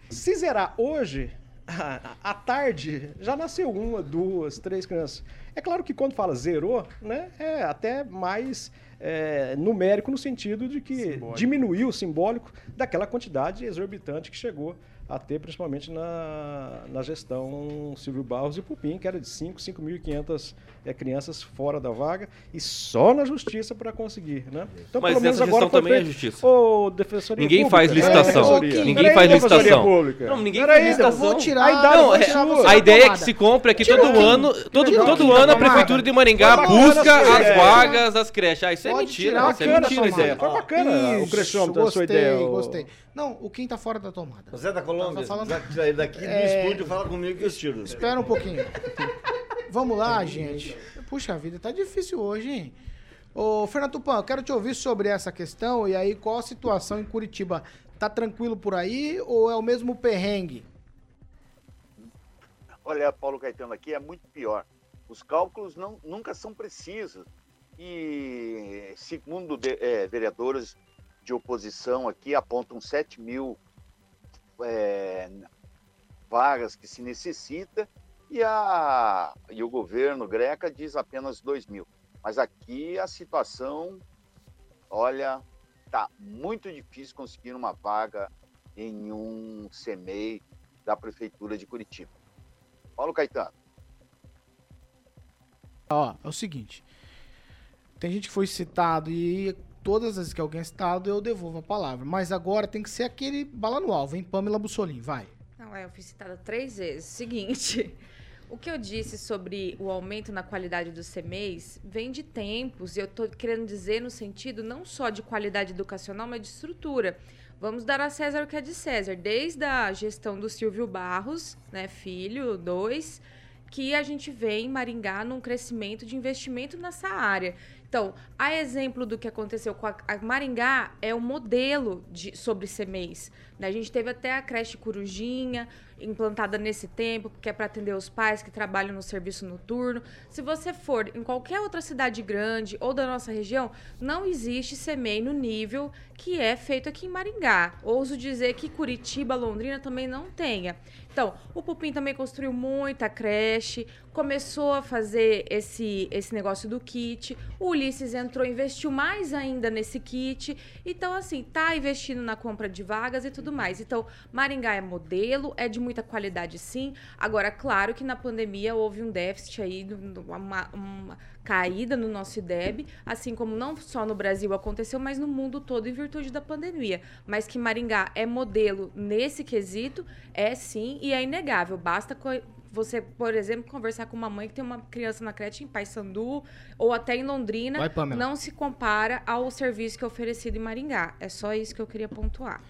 [SPEAKER 11] se zerar hoje, à tarde, já nasceu uma, duas, três crianças. É claro que quando fala zerou, né, é até mais é, numérico no sentido de que
[SPEAKER 8] Simbólico.
[SPEAKER 11] diminuiu o simbólico daquela quantidade exorbitante que chegou a ter, principalmente na, na gestão Silvio Barros e Pupim, que era de 5, 5.500 é, crianças fora da vaga, e só na justiça para conseguir, né?
[SPEAKER 3] Então, Mas essa gestão também é justiça.
[SPEAKER 11] Ô, Defensoria
[SPEAKER 3] ninguém
[SPEAKER 11] Pública.
[SPEAKER 3] faz licitação.
[SPEAKER 11] É,
[SPEAKER 3] ninguém faz licitação.
[SPEAKER 11] Pública.
[SPEAKER 3] Não, ninguém
[SPEAKER 11] Peraí,
[SPEAKER 3] faz licitação.
[SPEAKER 1] Vou tirar,
[SPEAKER 11] A idade
[SPEAKER 1] não, é-.
[SPEAKER 3] A ideia é que se compre aqui todo ano, todo, todo ano a Prefeitura de Maringá busca as vagas das creches. Ah, isso é mentira.
[SPEAKER 1] tirar
[SPEAKER 3] Isso é mentira.
[SPEAKER 11] ideia. Foi bacana o crescimento da sua
[SPEAKER 1] gostei,
[SPEAKER 11] ideia. ô-
[SPEAKER 1] gostei. Não, o Kim tá fora da tomada.
[SPEAKER 12] Zé da Colômbia,
[SPEAKER 1] Tava falando-
[SPEAKER 12] que sair daqui do
[SPEAKER 1] É.
[SPEAKER 12] estúdio, fala comigo que eu tiro.
[SPEAKER 1] Espera um pouquinho. Vamos lá, gente. Puxa vida, tá difícil hoje, hein? Ô, Fernando Tupan, eu quero te ouvir sobre essa questão e aí qual a situação em Curitiba? Tá tranquilo por aí ou é o mesmo perrengue?
[SPEAKER 7] Olha, Paulo Caetano, aqui é muito pior. Os cálculos não, nunca são precisos. E, segundo de, é, vereadores de oposição aqui, apontam 7 mil é, vagas que se necessita e, a, e o governo greca diz apenas 2 mil. Mas aqui a situação, olha, tá muito difícil conseguir uma vaga em um CMEI da Prefeitura de Curitiba. Paulo Caetano.
[SPEAKER 1] Ó, é o seguinte. Tem gente que foi citado e todas as vezes que alguém é citado eu devolvo a palavra. Mas agora tem que ser aquele bala no alvo, hein? Pamela Bussolini, vai.
[SPEAKER 5] Não, é, eu fui citada três vezes. Seguinte, o que eu disse sobre o aumento na qualidade dos CMEs vem de tempos, e eu tô querendo dizer no sentido não só de qualidade educacional, mas de estrutura. Vamos dar a César o que é de César. Desde a gestão do Silvio Barros, né, filho, dois, que a gente vê em Maringá num crescimento de investimento nessa área. Então, a exemplo do que aconteceu com a, a Maringá é um modelo de, sobre CMEs. Né? A gente teve até a creche Corujinha, implantada nesse tempo, que é para atender os pais que trabalham no serviço noturno. Se você for em qualquer outra cidade grande ou da nossa região, não existe CMEI no nível que é feito aqui em Maringá. Ouso dizer que Curitiba, Londrina também não tenha. Então, o Pupim também construiu muita creche, começou a fazer esse, esse negócio do kit. O Ulisses entrou, investiu mais ainda nesse kit. Então, assim, tá investindo na compra de vagas e tudo mais. Então, Maringá é modelo, é de muita qualidade, sim. Agora, claro que na pandemia houve um déficit aí, uma, uma caída no nosso IDEB, assim como não só no Brasil aconteceu, mas no mundo todo em virtude da pandemia. Mas que Maringá é modelo nesse quesito, é sim, e é inegável. Basta você, por exemplo, conversar com uma mãe que tem uma criança na creche em Paysandu ou até em Londrina,
[SPEAKER 1] Vai,
[SPEAKER 5] não se compara ao serviço que é oferecido em Maringá. É só isso que eu queria pontuar.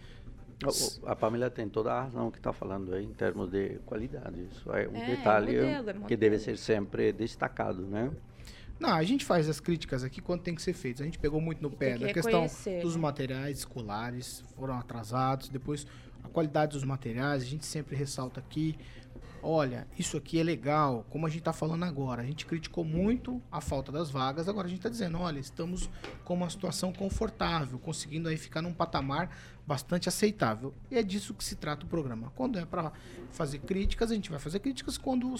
[SPEAKER 6] A Pamela tem toda a razão que está falando aí em termos de qualidade. Isso é um
[SPEAKER 5] É, é
[SPEAKER 6] detalhe
[SPEAKER 5] modelo, é
[SPEAKER 6] que
[SPEAKER 5] modelo.
[SPEAKER 6] deve ser sempre destacado, né?
[SPEAKER 1] Não, a gente faz as críticas aqui quando tem que ser feitas. A gente pegou muito no pé
[SPEAKER 5] que
[SPEAKER 1] da questão dos
[SPEAKER 5] né?
[SPEAKER 1] materiais escolares, foram atrasados. Depois, a qualidade dos materiais, a gente sempre ressalta aqui. Olha, isso aqui é legal, como a gente está falando agora. A gente criticou muito a falta das vagas, agora a gente está dizendo, olha, estamos com uma situação confortável, conseguindo aí ficar num patamar bastante aceitável. E é disso que se trata o programa. Quando é para fazer críticas, a gente vai fazer críticas. Quando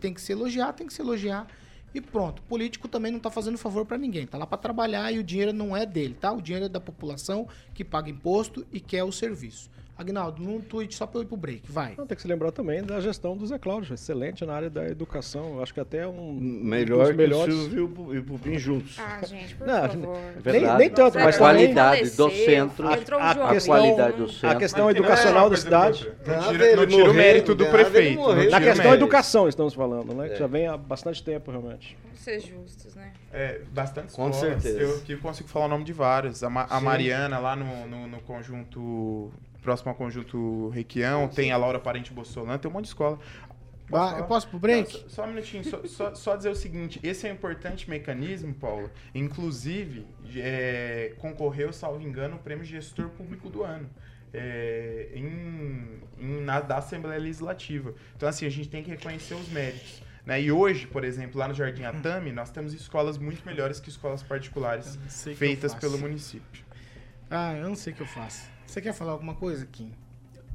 [SPEAKER 1] tem que se elogiar, tem que se elogiar. E pronto. Político também não tá fazendo favor para ninguém. Tá lá para trabalhar e o dinheiro não é dele, tá? O dinheiro é da população que paga imposto e quer o serviço. Agnaldo, num tweet só para eu ir pro break, vai.
[SPEAKER 11] Não, tem que se lembrar também da gestão do Zé Cláudio, excelente na área da educação. Eu acho que até um
[SPEAKER 12] Melhor
[SPEAKER 11] dos
[SPEAKER 12] que
[SPEAKER 11] melhores.
[SPEAKER 12] o Silvio e o Pu- o Pupim juntos.
[SPEAKER 5] Ah, gente, por
[SPEAKER 11] Não,
[SPEAKER 5] favor.
[SPEAKER 6] Verdade.
[SPEAKER 11] nem tanto, mas
[SPEAKER 6] a qualidade do centro,
[SPEAKER 11] a
[SPEAKER 6] a
[SPEAKER 11] questão-
[SPEAKER 6] qualidade do centro.
[SPEAKER 11] A questão educacional
[SPEAKER 8] uma
[SPEAKER 11] da cidade.
[SPEAKER 8] Não tira, não tira o mérito do prefeito.
[SPEAKER 11] Na questão educação estamos falando, né? Que
[SPEAKER 12] É.
[SPEAKER 11] já vem há bastante tempo, realmente.
[SPEAKER 5] Vamos ser justos, né?
[SPEAKER 8] É, bastante
[SPEAKER 12] Com
[SPEAKER 8] escolas.
[SPEAKER 12] certeza.
[SPEAKER 8] Eu aqui consigo falar o nome de vários. A, Ma- a. Mariana, lá no, no, no conjunto. Próximo ao conjunto Requião, tem a Laura Parente Bossolan, tem um monte de escola. Posso
[SPEAKER 1] Ah,
[SPEAKER 8] falar?
[SPEAKER 1] eu posso pro break?
[SPEAKER 8] Não, só, só um minutinho, só, só- só dizer o seguinte: esse é um importante mecanismo, Paulo. Inclusive, é, concorreu, salvo engano, o prêmio Gestor Público do Ano. é, em, em- na, da Assembleia Legislativa. Então, assim, a gente tem que reconhecer os méritos. né? E hoje, por exemplo, lá no Jardim Atami, nós temos escolas muito melhores que escolas particulares feitas pelo município.
[SPEAKER 1] Ah, eu não sei o que eu faço. Você quer falar alguma coisa, Kim?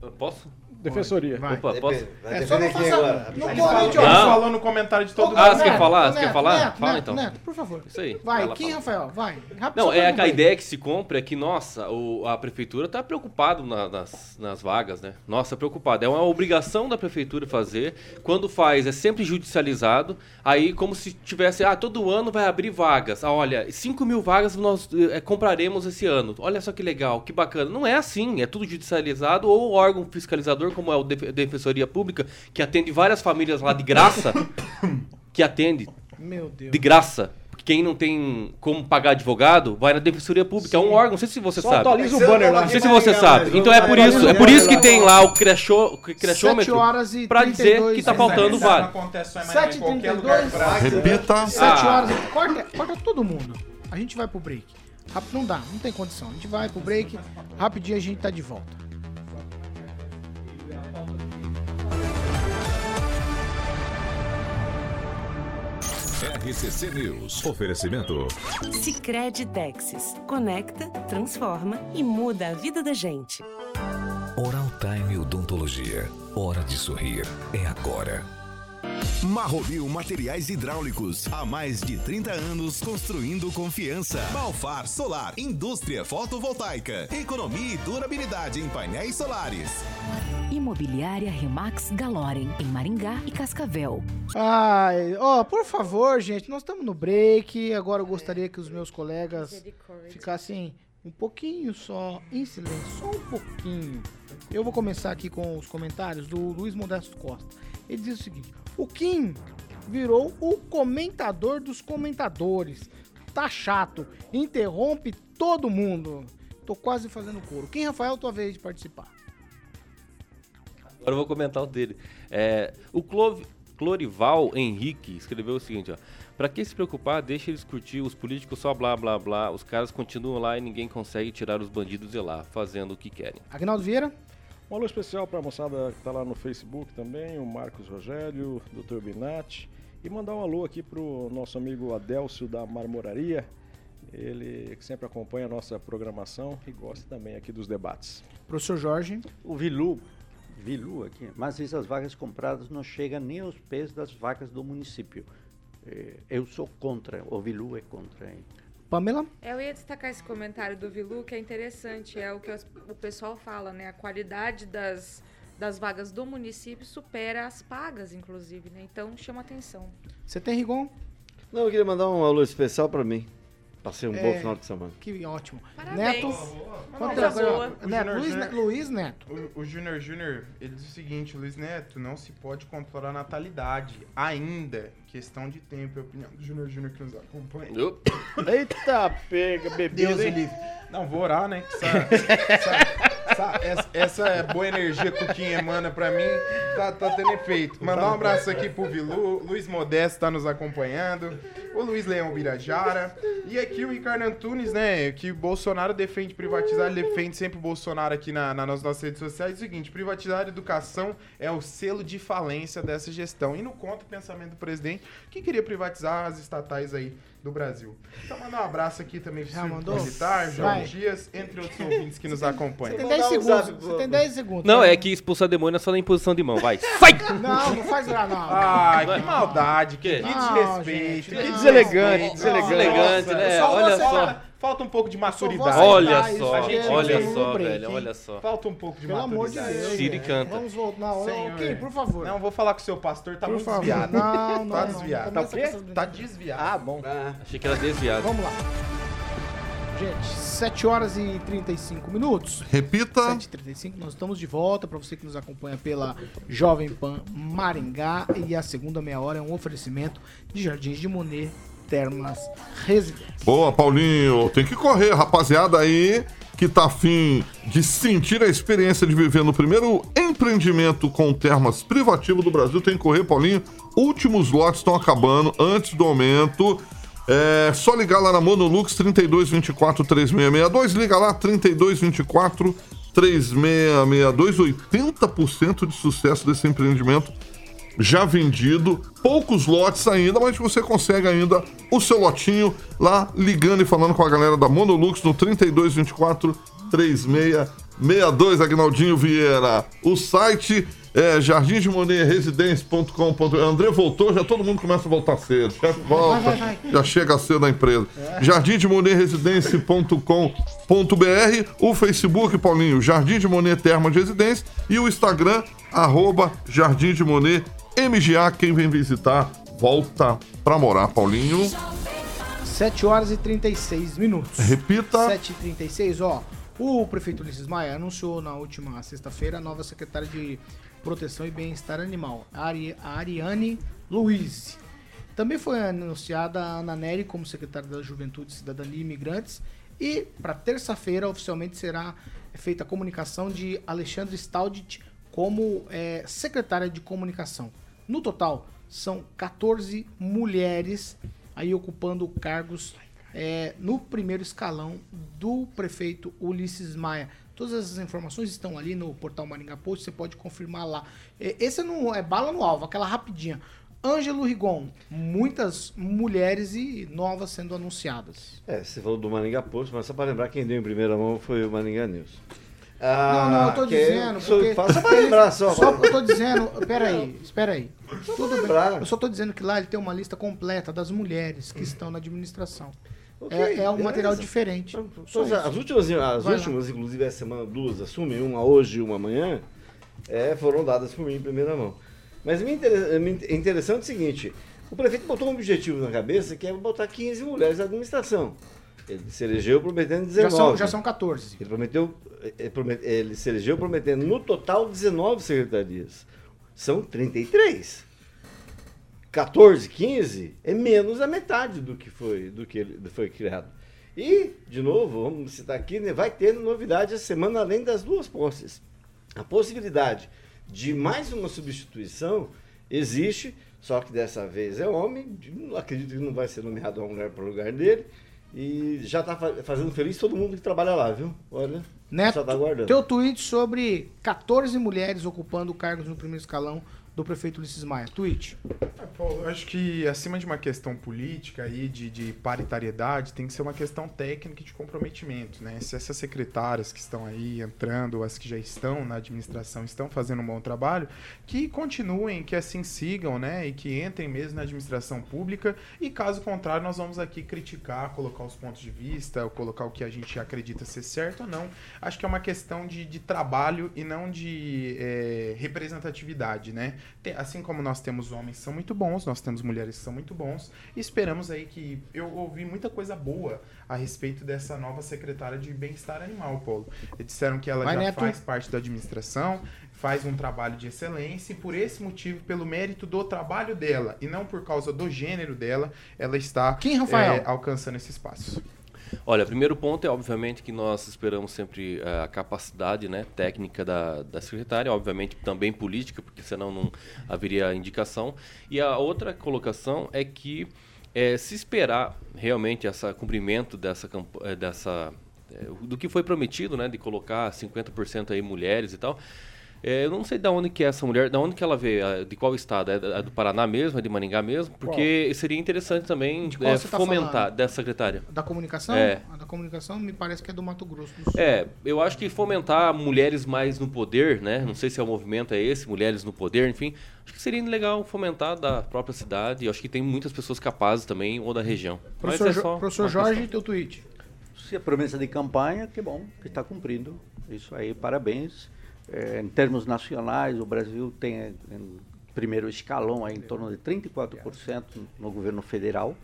[SPEAKER 3] Eu Posso?
[SPEAKER 11] Defensoria.
[SPEAKER 1] Vai.
[SPEAKER 3] Opa, posso?
[SPEAKER 1] É só não faça.
[SPEAKER 12] agora?
[SPEAKER 1] Não
[SPEAKER 8] Ele
[SPEAKER 1] corre,
[SPEAKER 8] falou, no comentário de todo
[SPEAKER 3] Ah,
[SPEAKER 8] mundo.
[SPEAKER 3] você quer falar? Você quer falar?
[SPEAKER 1] Neto,
[SPEAKER 3] Fala
[SPEAKER 1] Neto,
[SPEAKER 3] então.
[SPEAKER 1] Neto, por favor.
[SPEAKER 3] Isso aí.
[SPEAKER 1] Vai,
[SPEAKER 3] Vai fala.
[SPEAKER 1] Rafael? Vai. Rápido,
[SPEAKER 3] Não, é a
[SPEAKER 1] ver.
[SPEAKER 3] ideia que se compra é que, nossa, o- a prefeitura está preocupada nas, nas vagas, né? Nossa, preocupada. É uma obrigação da prefeitura fazer. Quando faz, é sempre judicializado. Aí, como se tivesse, ah, todo ano vai abrir vagas. Ah, olha, 5 mil vagas nós eh, compraremos esse ano. Olha só que legal, que bacana. Não é assim, é tudo judicializado ou o órgão fiscalizador, como é o Def- Defensoria Pública, que atende várias famílias lá de graça, que atende
[SPEAKER 1] Meu Deus.
[SPEAKER 3] de graça. Quem não tem como pagar advogado, vai na Defensoria Pública. É um órgão, não sei se você
[SPEAKER 11] Só
[SPEAKER 3] sabe.
[SPEAKER 11] atualiza o banner lá.
[SPEAKER 3] Não sei se você sabe. Então é por isso, é por isso que tem lá o crechô, o
[SPEAKER 1] 7
[SPEAKER 3] crechômetro
[SPEAKER 1] horas e
[SPEAKER 3] pra dizer
[SPEAKER 1] 32
[SPEAKER 3] que tá
[SPEAKER 1] minutos.
[SPEAKER 3] faltando
[SPEAKER 8] Essa não
[SPEAKER 3] vaga.
[SPEAKER 8] acontece só em Maringá, em
[SPEAKER 1] 7h32.
[SPEAKER 8] qualquer lugar do Brasil.
[SPEAKER 2] Repita.
[SPEAKER 1] 7
[SPEAKER 3] Ah.
[SPEAKER 1] horas. e- Corta, corta todo mundo. A gente vai pro break. Rápido, não dá, não tem condição. A gente vai pro break. Rapidinho a gente tá de volta.
[SPEAKER 10] RCC News. Oferecimento.
[SPEAKER 13] Sicredi Texas. Conecta, transforma e muda a vida da gente.
[SPEAKER 10] Oral Time Odontologia. Hora de sorrir. É agora.
[SPEAKER 14] Marromil Materiais Hidráulicos. Há mais de 30 anos construindo confiança. Balfar Solar. Indústria fotovoltaica. Economia e durabilidade em painéis solares.
[SPEAKER 9] Imobiliária Remax Galorem, em Maringá e Cascavel.
[SPEAKER 1] Ai, ó, por favor, gente, nós estamos no break. Agora eu gostaria que os meus colegas ficassem um pouquinho só em silêncio, só um pouquinho. Eu vou começar aqui com os comentários do Luiz Modesto Costa. Ele diz o seguinte: o Kim virou o comentador dos comentadores. Tá chato, interrompe todo mundo. Tô quase fazendo coro. Kim Rafael, tua vez de participar.
[SPEAKER 3] Agora eu vou comentar o dele. É, o Clorival Henrique escreveu o seguinte, ó. Pra que se preocupar? Deixa eles curtir, os políticos só blá blá blá. Os caras continuam lá e ninguém consegue tirar os bandidos de lá, fazendo o que querem.
[SPEAKER 1] Agnaldo Vieira?
[SPEAKER 11] Um alô especial para a moçada que está lá no Facebook também, o Marcos Rogério, o Dr. Binatti. E mandar um alô aqui pro nosso amigo Adélcio da Marmoraria, ele que sempre acompanha a nossa programação e gosta também aqui dos debates.
[SPEAKER 1] Professor Jorge.
[SPEAKER 6] O Vilu, Vilu aqui, mas essas vagas compradas não chegam nem aos pés das vagas do município. Eh, Eu sou contra, o Vilu é contra. hein?
[SPEAKER 1] Pamela?
[SPEAKER 5] Eu ia destacar esse comentário do Vilu, que é interessante, é o que o pessoal fala, né? A qualidade das, das vagas do município supera as pagas, inclusive, né? Então chama atenção.
[SPEAKER 1] Você tem Rigon?
[SPEAKER 12] Não, eu queria mandar um alô especial pra mim. Passei um
[SPEAKER 1] É,
[SPEAKER 12] bom final de semana.
[SPEAKER 1] Que ótimo.
[SPEAKER 5] Parabéns.
[SPEAKER 1] Neto. Quanto-
[SPEAKER 8] mas o-
[SPEAKER 1] agora-
[SPEAKER 8] o
[SPEAKER 1] Neto, Luiz, Luiz Neto.
[SPEAKER 8] O, o Júnior Júnior, ele diz o seguinte, Luiz Neto, não se pode controlar a natalidade. Ainda, questão de tempo, é a opinião do Júnior Júnior que nos acompanha.
[SPEAKER 11] Eita, pega, bebida,
[SPEAKER 8] Deus livre. Não, vou orar, né? essa, essa, essa, essa boa energia que o Kim emana pra mim tá, tá tendo efeito. Mandar um abraço aqui pro Vilu, Luiz Modesto tá nos acompanhando, o Luiz Leão Birajara, e aqui o Ricardo Antunes, né? Que o Bolsonaro defende privatizar, ele defende sempre o Bolsonaro aqui na, na- nas nossas redes sociais. É o seguinte: privatizar a educação é o selo de falência dessa gestão. E no contra o pensamento do presidente, que queria privatizar as estatais aí do Brasil. Então, mandar um abraço aqui também pro
[SPEAKER 1] mandou?
[SPEAKER 8] Militar, João
[SPEAKER 1] Vai.
[SPEAKER 8] Dias, entre outros ouvintes que nos acompanham.
[SPEAKER 1] Você tem 10 segundos. Você tem 10 segundos.
[SPEAKER 3] Não, é que expulsar demônio é só na imposição de mão. Vai, sai!
[SPEAKER 1] Não, não faz lá, não.
[SPEAKER 8] Ai, que maldade, que, que
[SPEAKER 1] Não,
[SPEAKER 8] desrespeito.
[SPEAKER 1] gente,
[SPEAKER 8] que
[SPEAKER 1] não.
[SPEAKER 11] Deselegante,
[SPEAKER 8] desrespeito.
[SPEAKER 3] deselegante,
[SPEAKER 8] Nossa,
[SPEAKER 3] né?
[SPEAKER 8] só
[SPEAKER 3] Olha só.
[SPEAKER 8] Falta um pouco de maturidade.
[SPEAKER 3] Olha só, olha só, velho, olha só.
[SPEAKER 8] Falta um pouco de
[SPEAKER 1] Pelo amor de
[SPEAKER 8] maturidade.
[SPEAKER 1] Deus.
[SPEAKER 3] E
[SPEAKER 1] gente.
[SPEAKER 3] canta.
[SPEAKER 1] Vamos voltar. Não,
[SPEAKER 8] Senhor.
[SPEAKER 1] ok, por favor.
[SPEAKER 8] Não, vou falar com o seu pastor, tá
[SPEAKER 1] por
[SPEAKER 8] muito
[SPEAKER 1] favor.
[SPEAKER 8] desviado.
[SPEAKER 1] Não, não,
[SPEAKER 8] Tá
[SPEAKER 1] não.
[SPEAKER 8] desviado.
[SPEAKER 1] Começa
[SPEAKER 8] Tá o
[SPEAKER 1] com essas
[SPEAKER 8] quê? Tá
[SPEAKER 1] brincadeiras.
[SPEAKER 8] desviado.
[SPEAKER 11] Ah, bom.
[SPEAKER 3] Achei que era desviado.
[SPEAKER 1] Vamos lá. Gente, 7 horas e 35 minutos.
[SPEAKER 2] Repita.
[SPEAKER 1] 7h35, nós estamos de volta para você que nos acompanha pela Jovem Pan Maringá. E a segunda meia hora é um oferecimento de Jardins de Monet Termas Residência.
[SPEAKER 2] Boa, Paulinho. Tem que correr, rapaziada aí que tá afim de sentir a experiência de viver no primeiro empreendimento com termas privativo do Brasil. Tem que correr, Paulinho. Últimos lotes estão acabando antes do aumento. É só ligar lá na Monolux 3224 3662. Liga lá 3224 3662. 80% de sucesso desse empreendimento já vendido, poucos lotes ainda, mas você consegue ainda o seu lotinho lá ligando e falando com a galera da Monolux no 3224 3662. 62, Agnaldinho Vieira. O site é jardimdemoneresidência.com.br. André voltou, já todo mundo começa a voltar cedo. Chefe volta,
[SPEAKER 1] Vai, vai, vai.
[SPEAKER 2] já chega cedo na empresa. jardimdemoneresidência.com.br. O Facebook, Paulinho, Jardim de Monet Terma de Residência. E o Instagram, arroba Jardim de Monet MGA. Quem vem visitar, volta pra morar, Paulinho.
[SPEAKER 1] 7 horas e 36 minutos.
[SPEAKER 2] Repita.
[SPEAKER 1] 7 e 36 ó. O prefeito Ulisses Maia anunciou na última sexta-feira a nova secretária de Proteção e Bem-Estar Animal, Ari- Ariane Luiz. Também foi anunciada a Ana Nery como secretária da Juventude, Cidadania e Imigrantes. E para terça-feira, oficialmente, será feita a comunicação de Alexandre Staldit como eh, secretária de comunicação. No total, são 14 mulheres aí ocupando cargos eh, no primeiro escalão do prefeito Ulisses Maia. Todas essas informações estão ali no portal Maringá Post, você pode confirmar lá. Eh, Esse não é bala no alvo, aquela rapidinha. Ângelo Rigon, muitas mulheres e novas sendo anunciadas.
[SPEAKER 12] É, você falou do Maringá Post, mas só para lembrar, quem deu em primeira mão foi o Maringá News.
[SPEAKER 1] não, não, eu tô
[SPEAKER 12] Ah,
[SPEAKER 1] dizendo. Porque
[SPEAKER 12] Só para lembrar, só.
[SPEAKER 1] Só eu tô dizendo. Peraí, espera aí. Tudo bem. Eu só tô dizendo que lá ele tem uma lista completa das mulheres que estão na administração.
[SPEAKER 12] Ok,
[SPEAKER 1] é, é um
[SPEAKER 12] beleza.
[SPEAKER 1] material diferente.
[SPEAKER 12] As
[SPEAKER 1] isso.
[SPEAKER 12] últimas, as
[SPEAKER 1] Vai lá.
[SPEAKER 12] últimas inclusive, essa semana, duas assumem, uma hoje e uma amanhã, é, foram dadas por mim em primeira mão. Mas me me é interessante o seguinte: o prefeito botou um objetivo na cabeça que é botar 15 mulheres na administração. Ele se elegeu prometendo 19.
[SPEAKER 1] Já são, já são 14.
[SPEAKER 12] Ele prometeu, ele, promet- ele se elegeu prometendo no total 19 secretarias. São 33. 14, 15 é menos da metade do que foi, do que ele- foi criado. E, de novo, vamos citar aqui, né, vai ter novidade essa semana além das duas posses. A possibilidade de mais uma substituição existe, só que dessa vez é homem, acredito que não vai ser nomeado uma mulher para o lugar dele. E já está fazendo feliz todo mundo que trabalha lá, viu? Olha,
[SPEAKER 1] Neto,
[SPEAKER 12] só tá aguardando.
[SPEAKER 1] teu tweet sobre 14 mulheres ocupando cargos no primeiro escalão do prefeito Ulisses Maia. Tweet.
[SPEAKER 8] É, Paulo, acho que acima de uma questão política aí, de, de paritariedade, tem que ser uma questão técnica e de comprometimento, né? Se essas secretárias que estão aí entrando, as que já estão na administração, estão fazendo um bom trabalho, que continuem, que assim sigam, né? E que entrem mesmo na administração pública. E caso contrário, nós vamos aqui criticar, colocar os pontos de vista, colocar o que a gente acredita ser certo ou não. Acho que é uma questão de, de trabalho e não de é, representatividade, né? Tem- assim como nós temos homens que são muito bons, nós temos mulheres que são muito bons, e esperamos aí que eu ouvi muita coisa boa a respeito dessa nova secretária de bem-estar animal, Paulo. Eles disseram que ela
[SPEAKER 1] Vai,
[SPEAKER 8] já
[SPEAKER 1] Neto.
[SPEAKER 8] faz parte da administração, faz um trabalho de excelência e por esse motivo, pelo mérito do trabalho dela e não por causa do gênero dela, ela está
[SPEAKER 1] Quem, Rafael?
[SPEAKER 8] é, alcançando esse espaço.
[SPEAKER 3] Olha, primeiro ponto é, obviamente, que nós esperamos sempre eh, a capacidade né, técnica da, da secretária, obviamente também política, porque senão não haveria indicação. E a outra colocação é que eh, se esperar realmente esse cumprimento dessa, eh, dessa do que foi prometido, né, de colocar 50% aí mulheres e tal, é, eu não sei de onde que é essa mulher, de onde que ela veio, a- de qual estado, é da- é do Paraná mesmo, é de Maringá mesmo, porque seria interessante também
[SPEAKER 1] qual
[SPEAKER 3] é,
[SPEAKER 1] tá
[SPEAKER 3] fomentar
[SPEAKER 1] falando?
[SPEAKER 3] dessa secretária.
[SPEAKER 1] Da comunicação?
[SPEAKER 3] É.
[SPEAKER 1] A da comunicação me parece que é do Mato Grosso do Sul.
[SPEAKER 3] É, eu acho que fomentar mulheres mais no poder, né? Não sei se é o movimento é esse, mulheres no poder, enfim. Acho que seria legal fomentar da própria cidade. Eu acho que tem muitas pessoas capazes também, ou da região. Mas
[SPEAKER 1] Professor,
[SPEAKER 3] é
[SPEAKER 1] Jo-
[SPEAKER 3] só
[SPEAKER 1] professor Jorge, teu tweet.
[SPEAKER 6] Se é promessa de campanha, que bom, que está cumprindo. Isso aí, parabéns. Eh, em termos nacionais, o Brasil tem eh, em primeiro escalão em torno de 34% no governo federal.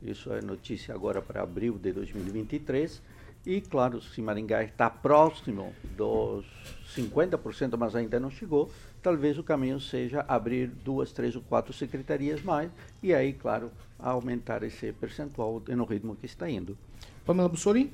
[SPEAKER 6] Isso é notícia agora para abril de 2023. E, claro, se Maringá está próximo dos 50%, mas ainda não chegou, talvez o caminho seja abrir duas, três ou quatro secretarias mais e aí, claro, aumentar esse percentual no ritmo que está indo.
[SPEAKER 1] Pamela Bussolini?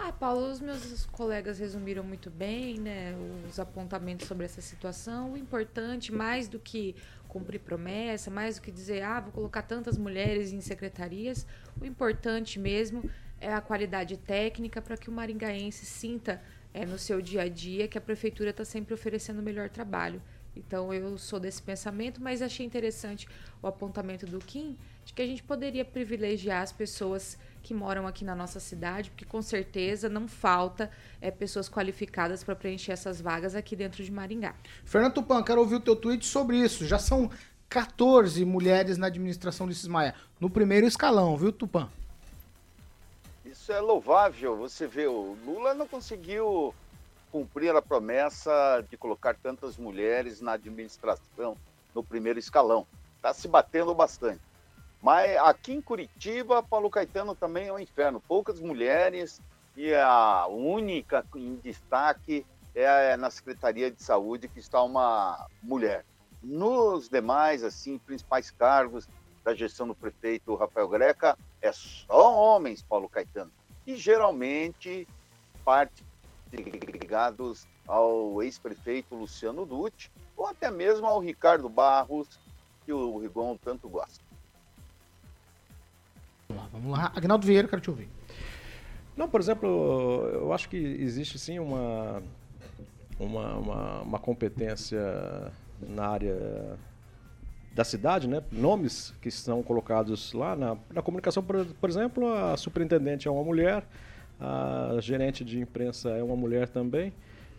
[SPEAKER 5] Ah, Paulo, os meus colegas resumiram muito bem, né, os apontamentos sobre essa situação. O importante, mais do que cumprir promessa, mais do que dizer, ah, vou colocar tantas mulheres em secretarias, o importante mesmo é a qualidade técnica para que o maringaense sinta eh, no seu dia a dia que a prefeitura está sempre oferecendo o melhor trabalho. Então eu sou desse pensamento, mas achei interessante o apontamento do Kim de que a gente poderia privilegiar as pessoas que moram aqui na nossa cidade, porque com certeza não falta é, pessoas qualificadas para preencher essas vagas aqui dentro de Maringá.
[SPEAKER 1] Fernando Tupan, quero ouvir o teu tweet sobre isso. Já são 14 mulheres na administração do Cismaia, no primeiro escalão, viu, Tupan?
[SPEAKER 7] Isso é louvável. Você vê, o Lula não conseguiu cumprir a promessa de colocar tantas mulheres na administração no primeiro escalão. Está se batendo bastante. Mas aqui em Curitiba, Paulo Caetano também é um inferno. Poucas mulheres e a única em destaque é na Secretaria de Saúde que está uma mulher. Nos demais, assim, principais cargos da gestão do prefeito Rafael Greca, é só homens, Paulo Caetano. E geralmente parte ligados ao ex-prefeito Luciano Dutti ou até mesmo ao Ricardo Barros, que o Rigon tanto gosta.
[SPEAKER 1] Vamos lá, Agnaldo Vieira, quero te ouvir.
[SPEAKER 11] Não, por exemplo, eu acho que existe sim uma, uma, uma, uma competência na área da cidade, né? Nomes que são colocados lá na, na comunicação, por, por exemplo, a superintendente é uma mulher, a gerente de imprensa é uma mulher também.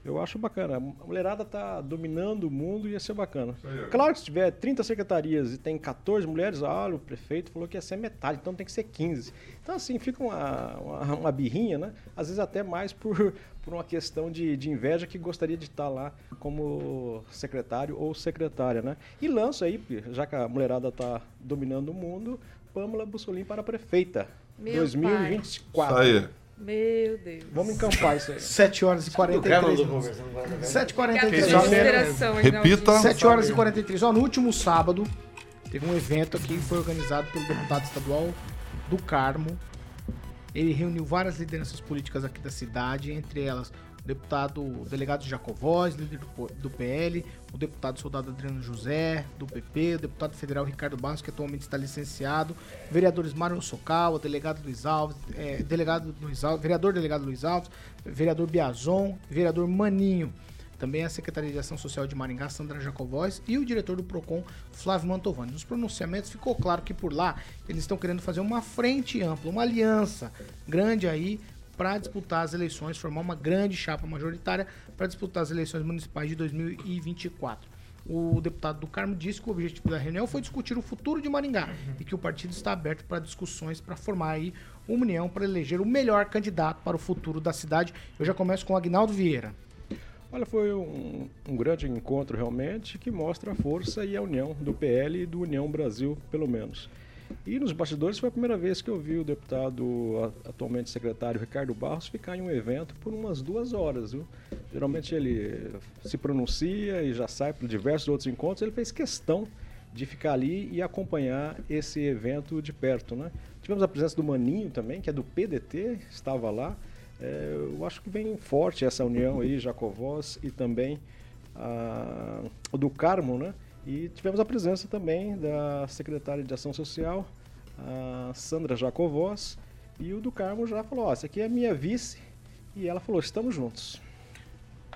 [SPEAKER 11] Eu acho bacana. A mulherada tá dominando o mundo e ia ser bacana. Claro que se tiver 30 secretarias e tem 14 mulheres, ah, o prefeito falou que ia ser metade, então tem que ser 15. Então, assim, fica uma, uma, uma birrinha, né? Às vezes até mais por, por uma questão de, de inveja que gostaria de estar lá como secretário ou secretária, né? E lanço aí, já que a mulherada tá dominando o mundo, Pâmela Bussolini para prefeita.
[SPEAKER 5] Meu
[SPEAKER 11] 2024.
[SPEAKER 2] Isso aí.
[SPEAKER 5] Meu Deus.
[SPEAKER 11] Vamos encampar isso aí.
[SPEAKER 1] 7 horas e 43 minutos. 7 e 43
[SPEAKER 5] Fica a inspiração,
[SPEAKER 2] Repita.
[SPEAKER 1] 7 horas e 43. Ó, no último sábado, teve um evento aqui que foi organizado pelo deputado estadual do Carmo. Ele reuniu várias lideranças políticas aqui da cidade, entre elas o deputado, o delegado Jacovós, líder do, do PL, o deputado soldado Adriano José, do PP, o deputado federal Ricardo Barros, que atualmente está licenciado, vereadores Mário Socal, o delegado Luiz Alves, é, delegado Luiz Alves, vereador delegado Luiz Alves, vereador Biazon, vereador Maninho. Também a Secretaria de Ação Social de Maringá, Sandra Jacovós, e o diretor do PROCON, Flávio Mantovani. Nos pronunciamentos ficou claro que por lá eles estão querendo fazer uma frente ampla, uma aliança grande aí para disputar as eleições, formar uma grande chapa majoritária para disputar as eleições municipais de 2024. O deputado do Carmo disse que o objetivo da reunião foi discutir o futuro de Maringá e que o partido está aberto para discussões para formar aí uma união para eleger o melhor candidato para o futuro da cidade. Eu já começo com o Agnaldo Vieira.
[SPEAKER 11] Olha, foi um, um grande encontro realmente que mostra a força e a união do PL e do União Brasil, pelo menos. E nos bastidores foi a primeira vez que eu vi o deputado, atualmente secretário Ricardo Barros, ficar em um evento por umas duas horas. Viu? Geralmente ele se pronuncia e já sai para diversos outros encontros. Ele fez questão de ficar ali e acompanhar esse evento de perto. Né? Tivemos a presença do Maninho também, que é do PDT, estava lá. É, eu acho que vem forte essa união aí, Jacovós e também a, o do Carmo, né? E tivemos a presença também da secretária de Ação Social, a Sandra Jacovós, e o do Carmo já falou, ó, essa aqui é a minha vice, e ela falou, estamos juntos.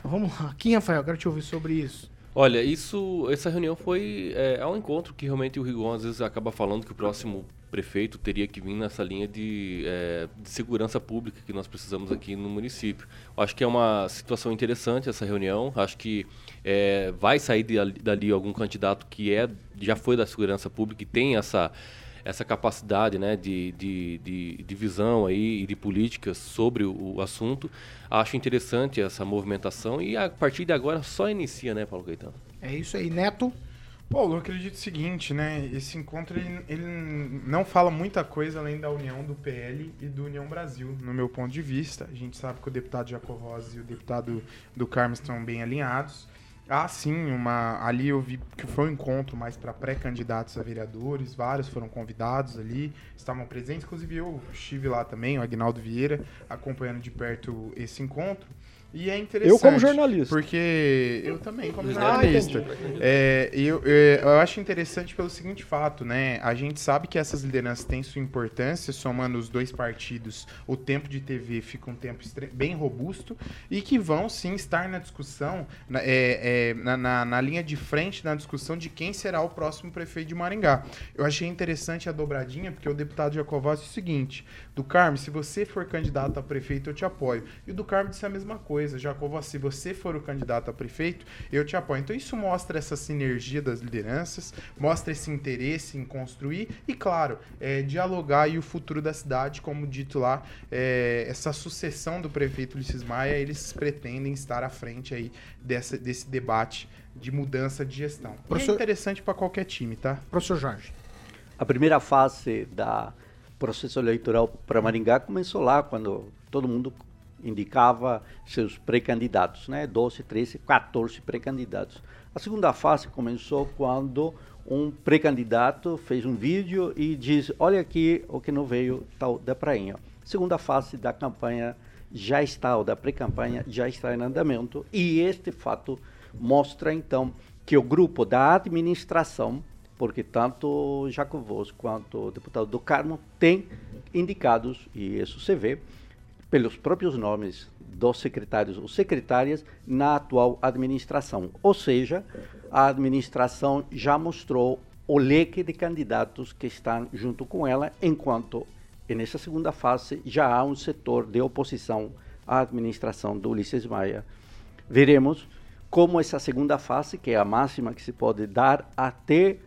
[SPEAKER 1] Vamos lá. Kim Rafael, quero te ouvir sobre isso.
[SPEAKER 3] Olha, isso, essa reunião foi é, é um encontro que realmente o Rigon às vezes acaba falando que o próximo prefeito teria que vir nessa linha de, é, de segurança pública que nós precisamos aqui no município. Eu acho que é uma situação interessante essa reunião. Acho que é, vai sair de, dali algum candidato que é já foi da segurança pública e tem essa essa capacidade né, de, de, de, de visão aí e de políticas sobre o, o assunto. Acho interessante essa movimentação e a partir de agora só inicia, né, Paulo Caetano?
[SPEAKER 1] É isso aí, Neto.
[SPEAKER 8] Paulo, eu acredito o seguinte, né? Esse encontro ele, ele não fala muita coisa além da união do PL e do União Brasil, no meu ponto de vista. A gente sabe que o deputado Jacovós e o deputado do Carmo estão bem alinhados. Há sim uma. Ali eu vi que foi um encontro mais para pré-candidatos a vereadores, vários foram convidados ali, estavam presentes, inclusive eu estive lá também, o Agnaldo Vieira, acompanhando de perto esse encontro. E é interessante.
[SPEAKER 11] Eu como jornalista.
[SPEAKER 8] Porque eu também como
[SPEAKER 11] Ah,
[SPEAKER 8] jornalista.
[SPEAKER 11] entendi.
[SPEAKER 8] É, eu, eu, eu acho interessante pelo seguinte fato, né? A gente sabe que essas lideranças têm sua importância, somando os dois partidos, o tempo de TV fica um tempo bem robusto e que vão sim estar na discussão, na, é, é, na, na- na linha de frente na discussão de quem será o próximo prefeito de Maringá. Eu achei interessante a dobradinha, porque o deputado Jacovaz disse o seguinte: do Carmo, se você for candidato a prefeito, eu te apoio. E o do Carmo disse a mesma coisa. Jacovaz, se você for o candidato a prefeito, eu te apoio. Então isso mostra essa sinergia das lideranças, mostra esse interesse em construir e, claro, é, dialogar e o futuro da cidade, como dito lá, é, essa sucessão do prefeito Ulisses Maia, eles pretendem estar à frente aí dessa, desse debate de mudança de gestão. E
[SPEAKER 1] Professor-
[SPEAKER 8] é interessante para qualquer time, tá?
[SPEAKER 1] Professor Jorge.
[SPEAKER 6] A primeira fase da processo eleitoral para Maringá começou lá, quando todo mundo indicava seus pré-candidatos, né? 12, 13, 14 pré-candidatos. A segunda fase começou quando um pré-candidato fez um vídeo e diz: Olha aqui o que não veio tal da prainha. Segunda fase da campanha já está, ou da pré-campanha já está em andamento, e este fato mostra então que o grupo da administração, porque tanto Jacovos quanto o deputado do Carmo têm indicados, e isso se vê, pelos próprios nomes dos secretários ou secretárias na atual administração. Ou seja, a administração já mostrou o leque de candidatos que estão junto com ela, enquanto nessa segunda fase já há um setor de oposição à administração do Ulisses Maia. Veremos como essa segunda fase, que é a máxima que se pode dar até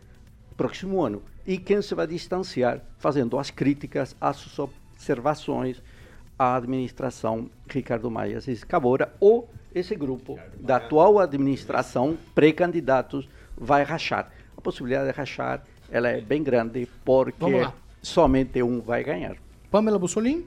[SPEAKER 6] próximo ano, e quem se vai distanciar fazendo as críticas, as observações à administração Ricardo Maia Cabora ou esse grupo da atual administração pré-candidatos vai rachar. A possibilidade de rachar ela é bem grande porque somente um vai ganhar.
[SPEAKER 1] Pamela Bussolini?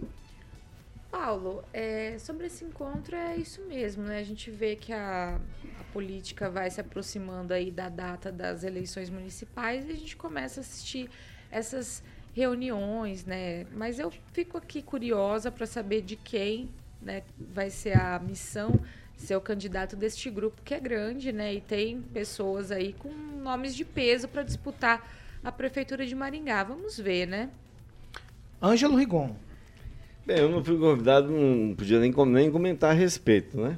[SPEAKER 5] Paulo, é, sobre esse encontro é isso mesmo, né? A gente vê que a, a política vai se aproximando aí da data das eleições municipais e a gente começa a assistir essas reuniões, né? Mas eu fico aqui curiosa para saber de quem né, vai ser a missão ser o candidato deste grupo que é grande, né? E tem pessoas aí com nomes de peso para disputar a prefeitura de Maringá. Vamos ver, né?
[SPEAKER 1] Ângelo Rigon.
[SPEAKER 12] Bem, eu não fui convidado, não podia nem, nem comentar a respeito, né?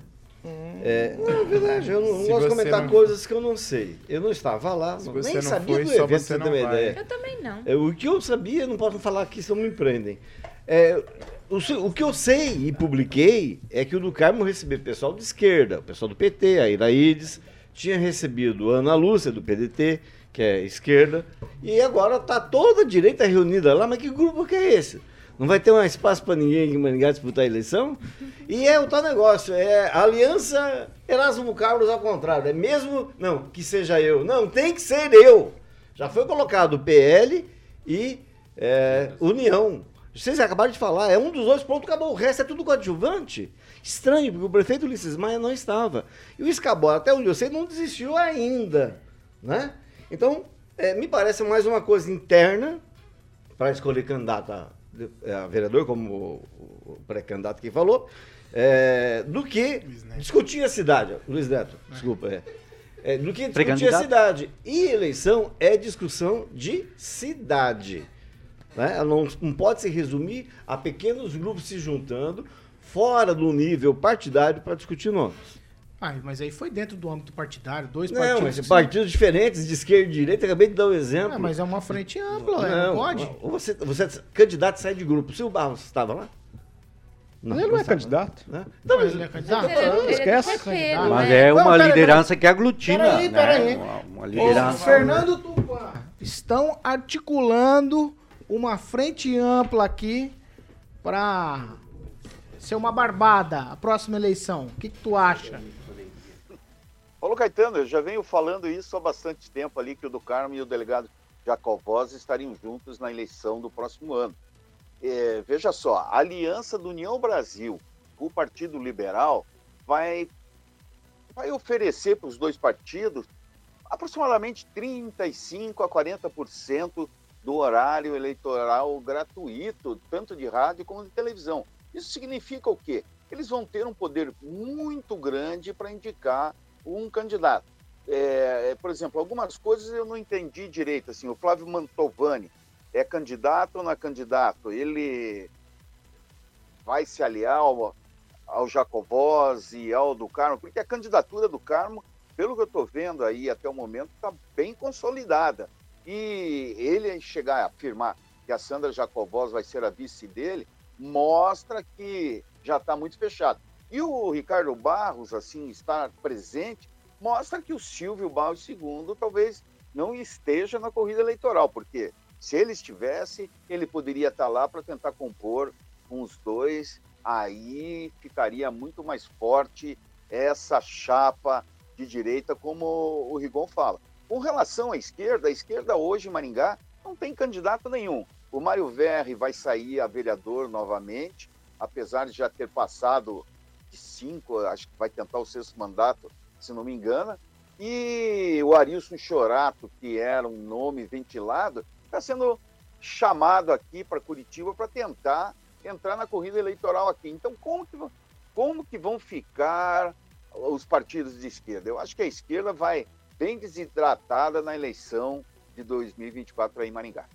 [SPEAKER 12] É, não, é verdade, eu não, não gosto de comentar
[SPEAKER 8] não-
[SPEAKER 12] coisas que eu não sei. Eu não estava lá, não- nem
[SPEAKER 8] não
[SPEAKER 12] sabia
[SPEAKER 8] foi,
[SPEAKER 12] do evento,
[SPEAKER 8] você não
[SPEAKER 12] uma
[SPEAKER 8] vai.
[SPEAKER 12] ideia.
[SPEAKER 5] Eu também não.
[SPEAKER 12] É, o que eu sabia, não posso falar aqui, senão me prendem. É, o, o que eu sei e publiquei é que o do Carmo recebeu pessoal de esquerda, o pessoal do PT, a Iraídes, tinha recebido a Ana Lúcia, do PDT, que é esquerda, e agora tá toda a direita reunida lá, mas que grupo que é esse? Não vai ter um espaço para ninguém em Maringá disputar a eleição? E é o tal negócio, é aliança Erasmo Carlos ao contrário, é mesmo, não, que seja eu, não, tem que ser eu. Já foi colocado PL e é, União. Vocês acabaram de falar, é um dos dois, pronto, acabou. O resto é tudo coadjuvante. Estranho, porque o prefeito Ulisses Maia não estava. E o Escabora, até onde eu sei, não desistiu ainda. Né? Então, é, me parece mais uma coisa interna para escolher candidato a, a vereador, como o, pré-candidato que falou, é, do que discutir a cidade. Luiz Neto, desculpa. É. É, do que discutir a cidade. E eleição é discussão de cidade. Né? Ela não, não pode se resumir a pequenos grupos se juntando fora do nível partidário para discutir nomes.
[SPEAKER 1] Ah, mas aí foi dentro do âmbito partidário, dois
[SPEAKER 12] Não,
[SPEAKER 1] partidos.
[SPEAKER 12] mas partidos diferentes, de esquerda e direita, acabei de dar um exemplo.
[SPEAKER 1] Ah, mas é uma frente ampla, né? não, pode?
[SPEAKER 12] Ou você, você é candidato sai de grupo. O Silvio Barros estava lá?
[SPEAKER 11] Mas ele não é candidato.
[SPEAKER 12] Né?
[SPEAKER 1] Então, mas ele é candidato?
[SPEAKER 5] Ele- ele- ele
[SPEAKER 11] esquece.
[SPEAKER 5] é pelo,
[SPEAKER 6] Mas
[SPEAKER 5] né?
[SPEAKER 6] é uma
[SPEAKER 1] Não,
[SPEAKER 6] liderança que aglutina.
[SPEAKER 1] Peraí,
[SPEAKER 6] né?
[SPEAKER 1] peraí.
[SPEAKER 6] Uma, uma
[SPEAKER 1] Ô,
[SPEAKER 6] liderança.
[SPEAKER 1] Fernando Tupã, estão articulando uma frente ampla aqui para ser uma barbada a próxima eleição. O que, que tu acha?
[SPEAKER 7] Paulo Caetano, eu já venho falando isso há bastante tempo ali, que o do Carmo e o delegado Jacovós estariam juntos na eleição do próximo ano. É, veja só, a aliança do União Brasil com o Partido Liberal vai, vai oferecer para os dois partidos aproximadamente 35% a 40% do horário eleitoral gratuito, tanto de rádio como de televisão. Isso significa o quê? eles vão ter um poder muito grande para indicar um candidato. É, por exemplo, algumas coisas eu não entendi direito. Assim, o Flávio Mantovani é candidato ou não é candidato? Ele vai se aliar ao, ao e ao do Carmo? Porque a candidatura do Carmo, pelo que eu estou vendo aí até o momento, está bem consolidada. E ele chegar a afirmar que a Sandra Jacobós vai ser a vice dele, mostra que já está muito fechado. E o Ricardo Barros, assim, estar presente, mostra que o Silvio Barros II talvez não esteja na corrida eleitoral, porque se ele estivesse, ele poderia estar lá para tentar compor com os dois, aí ficaria muito mais forte essa chapa de direita, como o Rigon fala. Com relação à esquerda, a esquerda hoje em Maringá não tem candidato nenhum. O Mário Verri vai sair a vereador novamente, apesar de já ter passado cinco, acho que vai tentar o sexto mandato, se não me engano. E o Arilson Chorato, que era um nome ventilado, está sendo chamado aqui para Curitiba para tentar entrar na corrida eleitoral aqui. Então, como que, como que vão ficar os partidos de esquerda? Eu acho que a esquerda vai bem desidratada na eleição de 2024 aí em Maringá.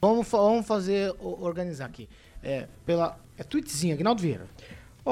[SPEAKER 1] Vamos, vamos fazer, organizar aqui. É, pela, é tweetzinho, Agnaldo Vieira.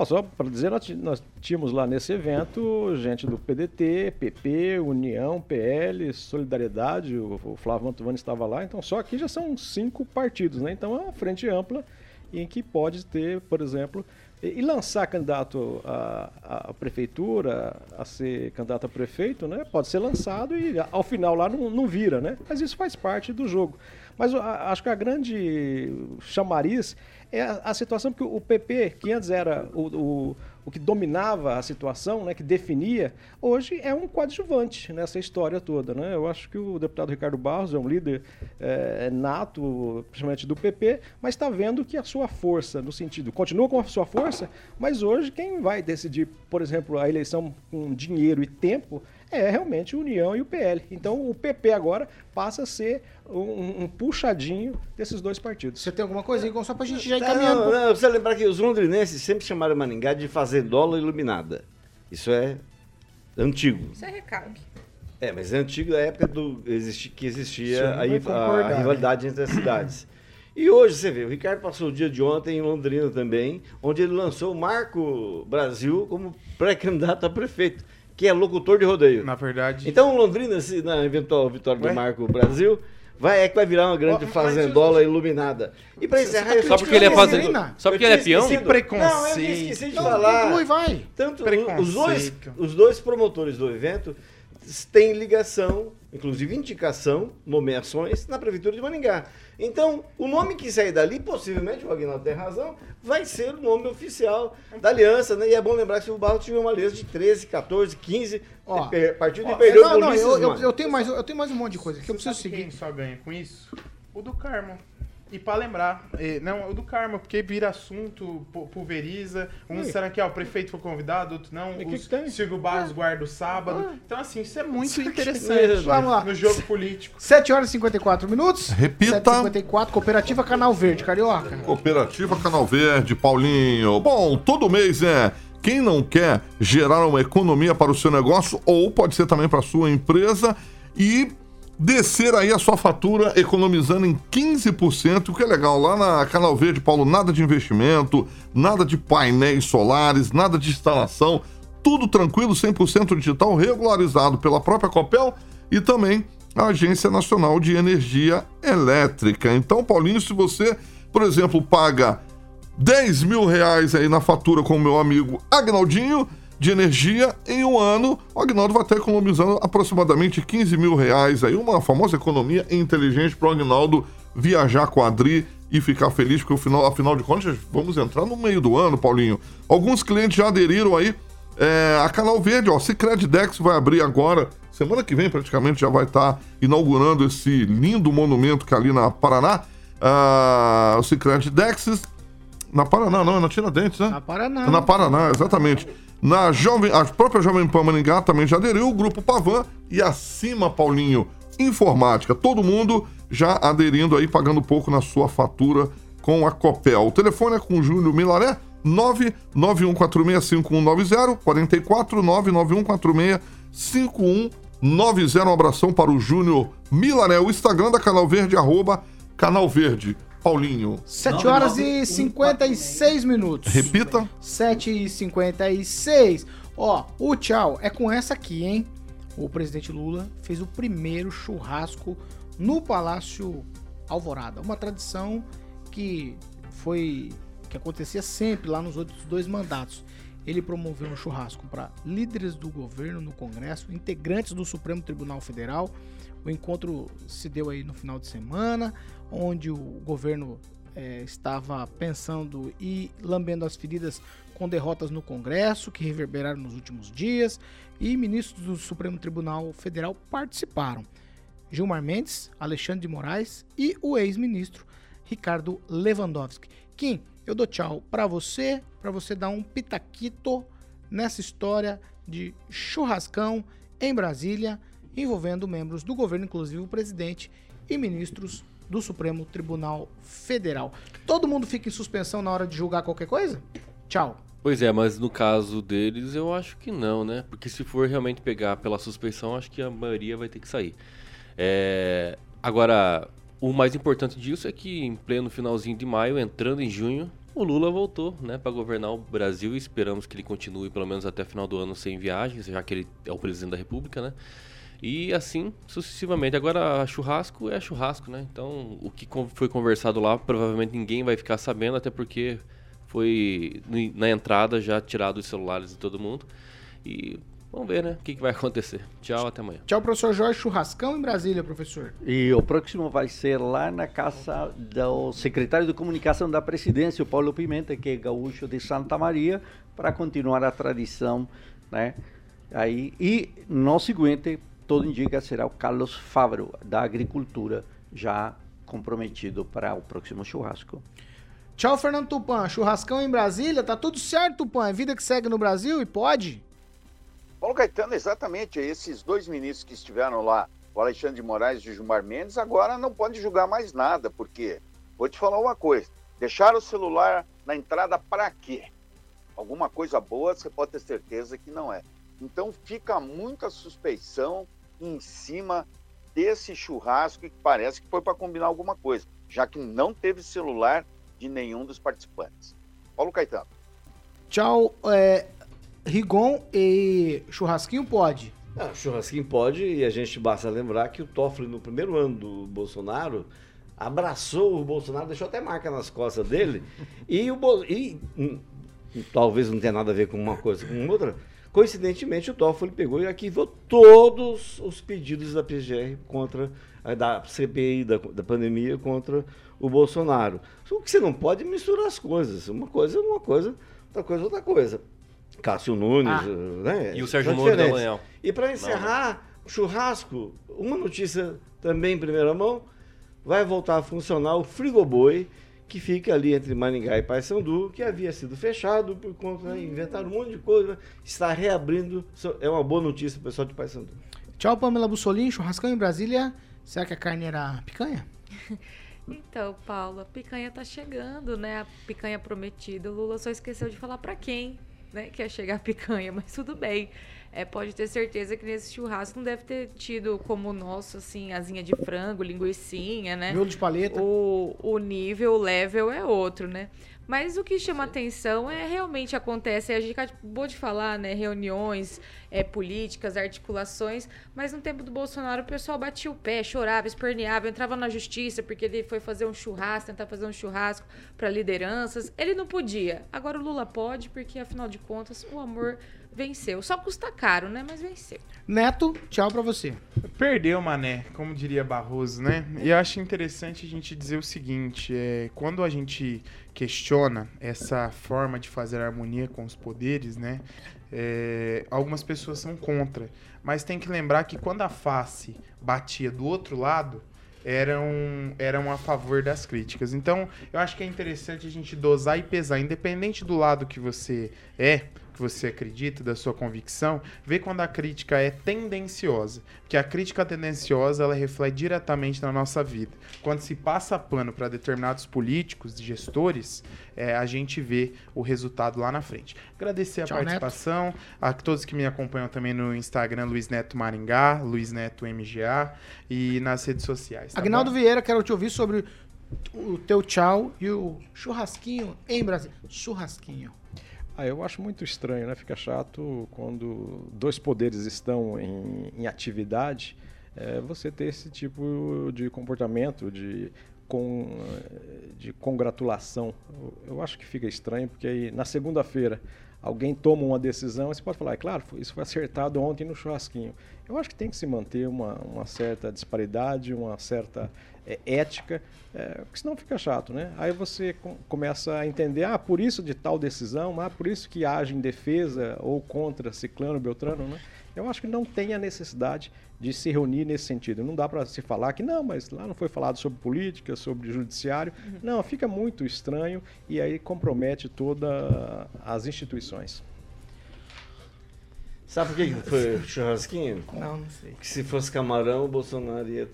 [SPEAKER 11] Oh, só para dizer, nós, nós, tínhamos lá nesse evento gente do PDT, PP, União, PL, Solidariedade, o, o Flávio Mantovani estava lá, então só aqui já são cinco partidos, né? Então é uma frente ampla em que pode ter, por exemplo, e, e lançar candidato à, à, prefeitura, a ser candidato a prefeito, né? Pode ser lançado e ao final lá não, não vira, né? Mas isso faz parte do jogo. Mas acho que a grande chamariz é a, a, situação, porque o PP, que antes era o, o, o, que dominava a situação, né, que definia, hoje é um coadjuvante nessa história toda. Né? Eu acho que o deputado Ricardo Barros é um líder é, nato, principalmente do PP, mas está vendo que a sua força, no sentido, continua com a sua força, mas hoje quem vai decidir, por exemplo, a eleição com dinheiro e tempo é realmente União e o PL. Então o PP agora passa a ser um, um puxadinho desses dois partidos.
[SPEAKER 1] Você tem alguma coisa, Igor? Só para a gente já ir caminhando.
[SPEAKER 12] Não, não, precisa lembrar que os londrinenses sempre chamaram Maningá de fazendola iluminada. Isso é antigo.
[SPEAKER 5] Isso é recalque.
[SPEAKER 12] É, mas é antigo da época do, existi, que existia a, a, rivalidade entre as cidades. E hoje, você vê, o Ricardo passou o dia de ontem em Londrina também, onde ele lançou o Marco Brasil como pré-candidato a prefeito que é locutor de rodeio.
[SPEAKER 8] Na verdade.
[SPEAKER 12] Então, Londrina, se, na eventual vitória Ué? do Marco Brasil, vai, é que vai virar uma grande oh, fazendola iluminada.
[SPEAKER 3] E pra encerrar, tá só porque ele é fazendola. Só porque ele é peão?
[SPEAKER 8] Esse preconceito. Não, eu
[SPEAKER 12] esqueci de não, falar. Conclui,
[SPEAKER 1] vai.
[SPEAKER 12] Tanto os dois, os dois promotores do evento têm ligação, inclusive indicação, nomeações na prefeitura de Maningá. Então, o nome que sair dali, possivelmente, o Aguinaldo tem razão, vai ser o nome oficial da aliança, né? E é bom lembrar que o Barro tinha uma aliança de 13, 14, 15 ó, partidos ó, e perdeu
[SPEAKER 1] não, não, eu, eu, eu, tenho mais, eu tenho mais um monte de coisa que eu preciso seguir.
[SPEAKER 8] Quem só ganha com isso? O do Carmo. E para lembrar, não, o do Karma, porque vira assunto, pulveriza. Um será que ó, o prefeito foi convidado, outro não. O que Silvio Barros ah. guarda o sábado. Ah. Então, assim, isso é muito isso interessante Vamos lá. no jogo político.
[SPEAKER 1] 7 horas e 54 minutos.
[SPEAKER 2] Repita.
[SPEAKER 1] 54 Cooperativa Canal Verde, Carioca.
[SPEAKER 2] Cooperativa Canal Verde, Paulinho. Bom, todo mês é. Quem não quer gerar uma economia para o seu negócio, ou pode ser também para a sua empresa, e descer aí a sua fatura economizando em 15%, o que é legal. Lá na Canal Verde, Paulo, nada de investimento, nada de painéis solares, nada de instalação, tudo tranquilo, 100% digital, regularizado pela própria Copel e também a Agência Nacional de Energia Elétrica. Então, Paulinho, se você, por exemplo, paga 10 mil reais aí na fatura com o meu amigo Agnaldinho, de energia em um ano. O Agnaldo vai estar economizando aproximadamente 15 mil reais aí, uma famosa economia inteligente para o Agnaldo viajar quadri e ficar feliz, porque afinal, afinal de contas vamos entrar no meio do ano, Paulinho. Alguns clientes já aderiram aí é, a Canal Verde, ó, Cicred Dex vai abrir agora, semana que vem praticamente já vai estar inaugurando esse lindo monumento que é ali na Paraná, ah, o Cicred Dex, na Paraná, não, é na Tiradentes, né?
[SPEAKER 1] Na Paraná.
[SPEAKER 2] É na Paraná, exatamente. Na Jovem, a própria Jovem Pan Maringá também já aderiu, o Grupo Pavan e acima, Paulinho, Informática. Todo mundo já aderindo aí, pagando pouco na sua fatura com a Copel. O telefone é com o Júlio Milaré, 991465190, 44 991465190. Um abração para o Júnior Milané, o Instagram da Canal Verde, arroba Canal Verde. Paulinho.
[SPEAKER 1] 7 horas e 56 minutos.
[SPEAKER 2] Repita.
[SPEAKER 1] 7 e 56. Ó, o tchau é com essa aqui, hein? O presidente Lula fez o primeiro churrasco no Palácio Alvorada. Uma tradição que foi que acontecia sempre lá nos outros dois mandatos. Ele promoveu um churrasco para líderes do governo no Congresso, integrantes do Supremo Tribunal Federal. O encontro se deu aí no final de semana, onde o governo é, estava pensando e lambendo as feridas com derrotas no Congresso, que reverberaram nos últimos dias, e ministros do Supremo Tribunal Federal participaram. Gilmar Mendes, Alexandre de Moraes e o ex-ministro Ricardo Lewandowski. Kim, eu dou tchau para você, para você dar um pitaquito nessa história de churrascão em Brasília, envolvendo membros do governo, inclusive o presidente e ministros do Supremo Tribunal Federal. Todo mundo fica em suspensão na hora de julgar qualquer coisa? Tchau.
[SPEAKER 3] Pois é, mas no caso deles eu acho que não, né? Porque se for realmente pegar pela suspensão, acho que a maioria vai ter que sair. É... Agora, o mais importante disso é que em pleno finalzinho de maio, entrando em junho, o Lula voltou, né, para governar o Brasil e esperamos que ele continue pelo menos até final do ano sem viagens, já que ele é o presidente da República, né? E assim sucessivamente. Agora, churrasco é churrasco, né? Então, o que foi conversado lá, provavelmente ninguém vai ficar sabendo, até porque foi na entrada já tirado os celulares de todo mundo. E Vamos ver, né? O que, que vai acontecer. Tchau, até amanhã.
[SPEAKER 1] Tchau, professor Jorge Churrascão em Brasília, professor.
[SPEAKER 6] E o próximo vai ser lá na casa do secretário de comunicação da presidência, o Paulo Pimenta, que é gaúcho de Santa Maria, para continuar a tradição, né? Aí, e no seguinte, todo indica será o Carlos Fávaro, da agricultura, já comprometido para o próximo churrasco.
[SPEAKER 1] Tchau, Fernando Tupan. Churrascão em Brasília, tá tudo certo, Tupan? É vida que segue no Brasil e pode?
[SPEAKER 7] Paulo Caetano, exatamente, esses dois ministros que estiveram lá, o Alexandre de Moraes e o Gilmar Mendes, agora não pode julgar mais nada, porque, vou te falar uma coisa, deixar o celular na entrada para quê? Alguma coisa boa, você pode ter certeza que não é. Então fica muita suspeição em cima desse churrasco que parece que foi para combinar alguma coisa, já que não teve celular de nenhum dos participantes. Paulo Caetano.
[SPEAKER 1] Tchau, é, Rigon e Churrasquinho pode.
[SPEAKER 12] Ah, churrasquinho pode, e a gente basta lembrar que o Toffoli, no primeiro ano do Bolsonaro, abraçou o Bolsonaro, deixou até marca nas costas dele, e o Bo... e, hum, talvez não tenha nada a ver com uma coisa com outra. Coincidentemente, o Toffoli pegou e arquivou todos os pedidos da PGR contra da CPI da, da pandemia contra o Bolsonaro. O que você não pode misturar as coisas. Uma coisa é uma coisa, outra coisa é outra coisa. Cássio Nunes, ah, né?
[SPEAKER 3] E o Sérgio Moro da Manhã.
[SPEAKER 12] E para encerrar, o churrasco, uma notícia também em primeira mão, vai voltar a funcionar o Frigoboi, que fica ali entre Maringá e Paysandu, que havia sido fechado por conta, de inventar um monte de coisa, está reabrindo. É uma boa notícia pro pessoal de Paysandu.
[SPEAKER 1] Tchau, Pamela Bussolini, churrascão em Brasília. Será que a carne era picanha?
[SPEAKER 5] Então, Paulo, a picanha tá chegando, né? A picanha prometida. O Lula só esqueceu de falar para quem né, que ia chegar a picanha, mas tudo bem. É, pode ter certeza que nesse churrasco não deve ter tido como o nosso, assim, asinha de frango, linguiçinha, né?
[SPEAKER 1] Miolo de paleta.
[SPEAKER 5] O, o nível, o level é outro, né? Mas o que chama Sim. atenção é realmente acontece, a gente acabou de falar, né, reuniões é, políticas, articulações, mas no tempo do Bolsonaro o pessoal batia o pé, chorava, esperneava, entrava na justiça porque ele foi fazer um churrasco, tentar fazer um churrasco para lideranças. Ele não podia. Agora o Lula pode, porque afinal de contas o amor venceu. Só custa caro, né? Mas venceu.
[SPEAKER 1] Neto, tchau para você.
[SPEAKER 8] Perdeu, mané, como diria Barroso, né? E eu acho interessante a gente dizer o seguinte: é, quando a gente questiona essa forma de fazer harmonia com os poderes, né? É, algumas pessoas são contra. Mas tem que lembrar que quando a face batia do outro lado, eram, eram a favor das críticas. Então, eu acho que é interessante a gente dosar e pesar, independente do lado que você é, que você acredita, da sua convicção, vê quando a crítica é tendenciosa. Porque a crítica tendenciosa, ela reflete diretamente na nossa vida. Quando se passa pano para determinados políticos, gestores, é, a gente vê o resultado lá na frente. Agradecer a
[SPEAKER 1] Tchau,
[SPEAKER 8] participação, a todos que me acompanham também no Instagram, Luiz Neto Maringá, Luiz Neto MGA e nas redes sociais. tá
[SPEAKER 1] Agnaldo? Vieira, quero te ouvir sobre o teu tchau e o churrasquinho em Brasília. Churrasquinho.
[SPEAKER 11] Ah, eu acho muito estranho, né? Fica chato quando dois poderes estão em, em atividade, é, você ter esse tipo de comportamento, de, com, de congratulação. Eu, eu acho que fica estranho, porque aí na segunda-feira alguém toma uma decisão, você pode falar, é claro, isso foi acertado ontem no churrasquinho. Eu acho que tem que se manter uma, uma certa disparidade, uma certa é, ética, é, porque senão fica chato, né? Aí você com- começa a entender, ah, por isso de tal decisão, ah, por isso que age em defesa ou contra ciclano, beltrano, né? Eu acho que não tem a necessidade de se reunir nesse sentido. Não dá para se falar que não, mas lá não foi falado sobre política, sobre judiciário. Não, fica muito estranho e aí compromete todas as instituições.
[SPEAKER 12] Sabe por que foi churrasquinho?
[SPEAKER 1] Não, não sei.
[SPEAKER 12] Que se fosse camarão, o Bolsonaro ia.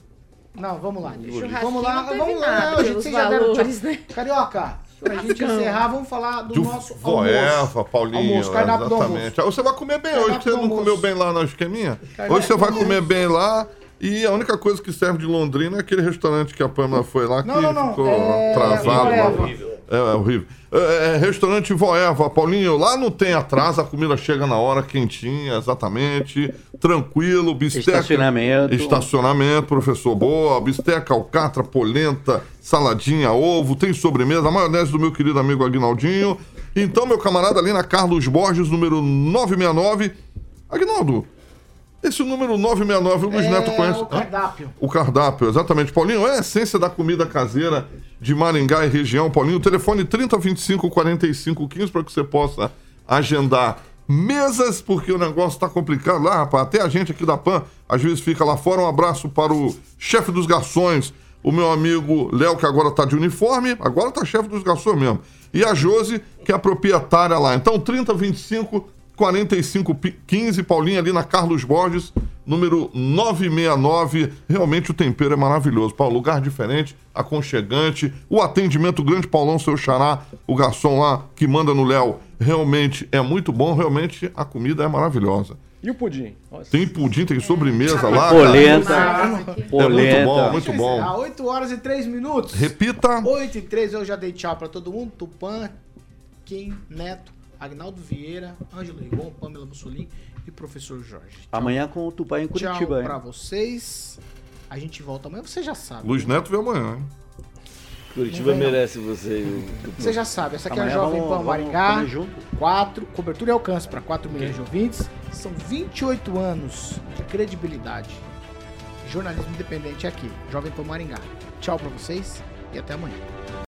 [SPEAKER 1] Não, vamos lá. Vamos lá, vamos lá.
[SPEAKER 5] nada
[SPEAKER 1] Não, gente, vocês já deram
[SPEAKER 5] valores,
[SPEAKER 1] tchau.
[SPEAKER 5] né?
[SPEAKER 1] Carioca, pra gente encerrar, vamos falar do
[SPEAKER 2] De
[SPEAKER 1] nosso
[SPEAKER 2] Voeva,
[SPEAKER 1] almoço.
[SPEAKER 2] Paulinho.
[SPEAKER 1] Almoço, cardápio do
[SPEAKER 2] exatamente. Você vai comer bem
[SPEAKER 1] Cardápio
[SPEAKER 2] hoje, que você não
[SPEAKER 1] almoço.
[SPEAKER 2] comeu bem lá na esqueminha.
[SPEAKER 1] Cardápio
[SPEAKER 2] Hoje você vai
[SPEAKER 1] almoço.
[SPEAKER 2] comer bem lá. E a única coisa que serve de Londrina é aquele restaurante que a Pamela foi lá, que
[SPEAKER 1] Não, não, não,
[SPEAKER 2] ficou
[SPEAKER 1] é-
[SPEAKER 2] atrasado.
[SPEAKER 1] Voeva.
[SPEAKER 2] É, é horrível. É, é, restaurante Voeva, Paulinho, lá não tem atraso, a comida chega na hora, quentinha, exatamente, tranquilo, bisteca.
[SPEAKER 6] Estacionamento.
[SPEAKER 2] Estacionamento, professor Boa, bisteca, alcatra, polenta, saladinha, ovo, tem sobremesa, a maionese do meu querido amigo Aguinaldinho. Então, meu camarada, ali na Carlos Borges, número 969. Aguinaldo, esse número 969, o Luiz
[SPEAKER 1] É
[SPEAKER 2] Neto conhece.
[SPEAKER 1] o cardápio.
[SPEAKER 2] O cardápio, exatamente. Paulinho, é a essência da comida caseira de Maringá e região. Paulinho, telefone 3025 4515 para que você possa agendar mesas, porque o negócio tá complicado lá, rapaz. Até a gente aqui da PAN, às vezes fica lá fora. Um abraço para o chefe dos garçons, o meu amigo Léo, que agora tá de uniforme, agora tá chefe dos garçons mesmo. E a Josi, que é a proprietária lá. Então, 3025 4515, Paulinho, ali na Carlos Borges, número 969. Realmente o tempero é maravilhoso. Paulo, lugar diferente, aconchegante. O atendimento, o grande Paulão, seu xará, o garçom lá que manda no Léo, realmente é muito bom. Realmente a comida é maravilhosa.
[SPEAKER 11] E o pudim? Nossa.
[SPEAKER 2] Tem pudim, tem sobremesa lá.
[SPEAKER 6] Polenta.
[SPEAKER 2] É muito
[SPEAKER 6] Polenta.
[SPEAKER 2] bom, muito bom.
[SPEAKER 1] Às 8 horas e 3 minutos.
[SPEAKER 2] Repita.
[SPEAKER 1] 8 e 3, eu já dei tchau pra todo mundo. Tupã, Kim, Neto, Agnaldo Vieira, Ângelo Rigon, Pamela Mussolini e professor Jorge.
[SPEAKER 6] Amanhã com o Tupã em
[SPEAKER 1] Tchau
[SPEAKER 6] Curitiba. hein?
[SPEAKER 1] pra vocês. A gente volta amanhã, você já sabe.
[SPEAKER 2] Luiz Neto vê amanhã, hein?
[SPEAKER 12] Curitiba
[SPEAKER 1] Não vem, não.
[SPEAKER 12] merece você. o-
[SPEAKER 1] Você já sabe, essa aqui é a
[SPEAKER 6] Amanhã
[SPEAKER 1] Jovem Pan Maringá. 4, cobertura e alcance para 4 milhões de ouvintes. São 28 anos de credibilidade. Jornalismo independente aqui, Jovem Pan Maringá. Tchau pra vocês e até amanhã.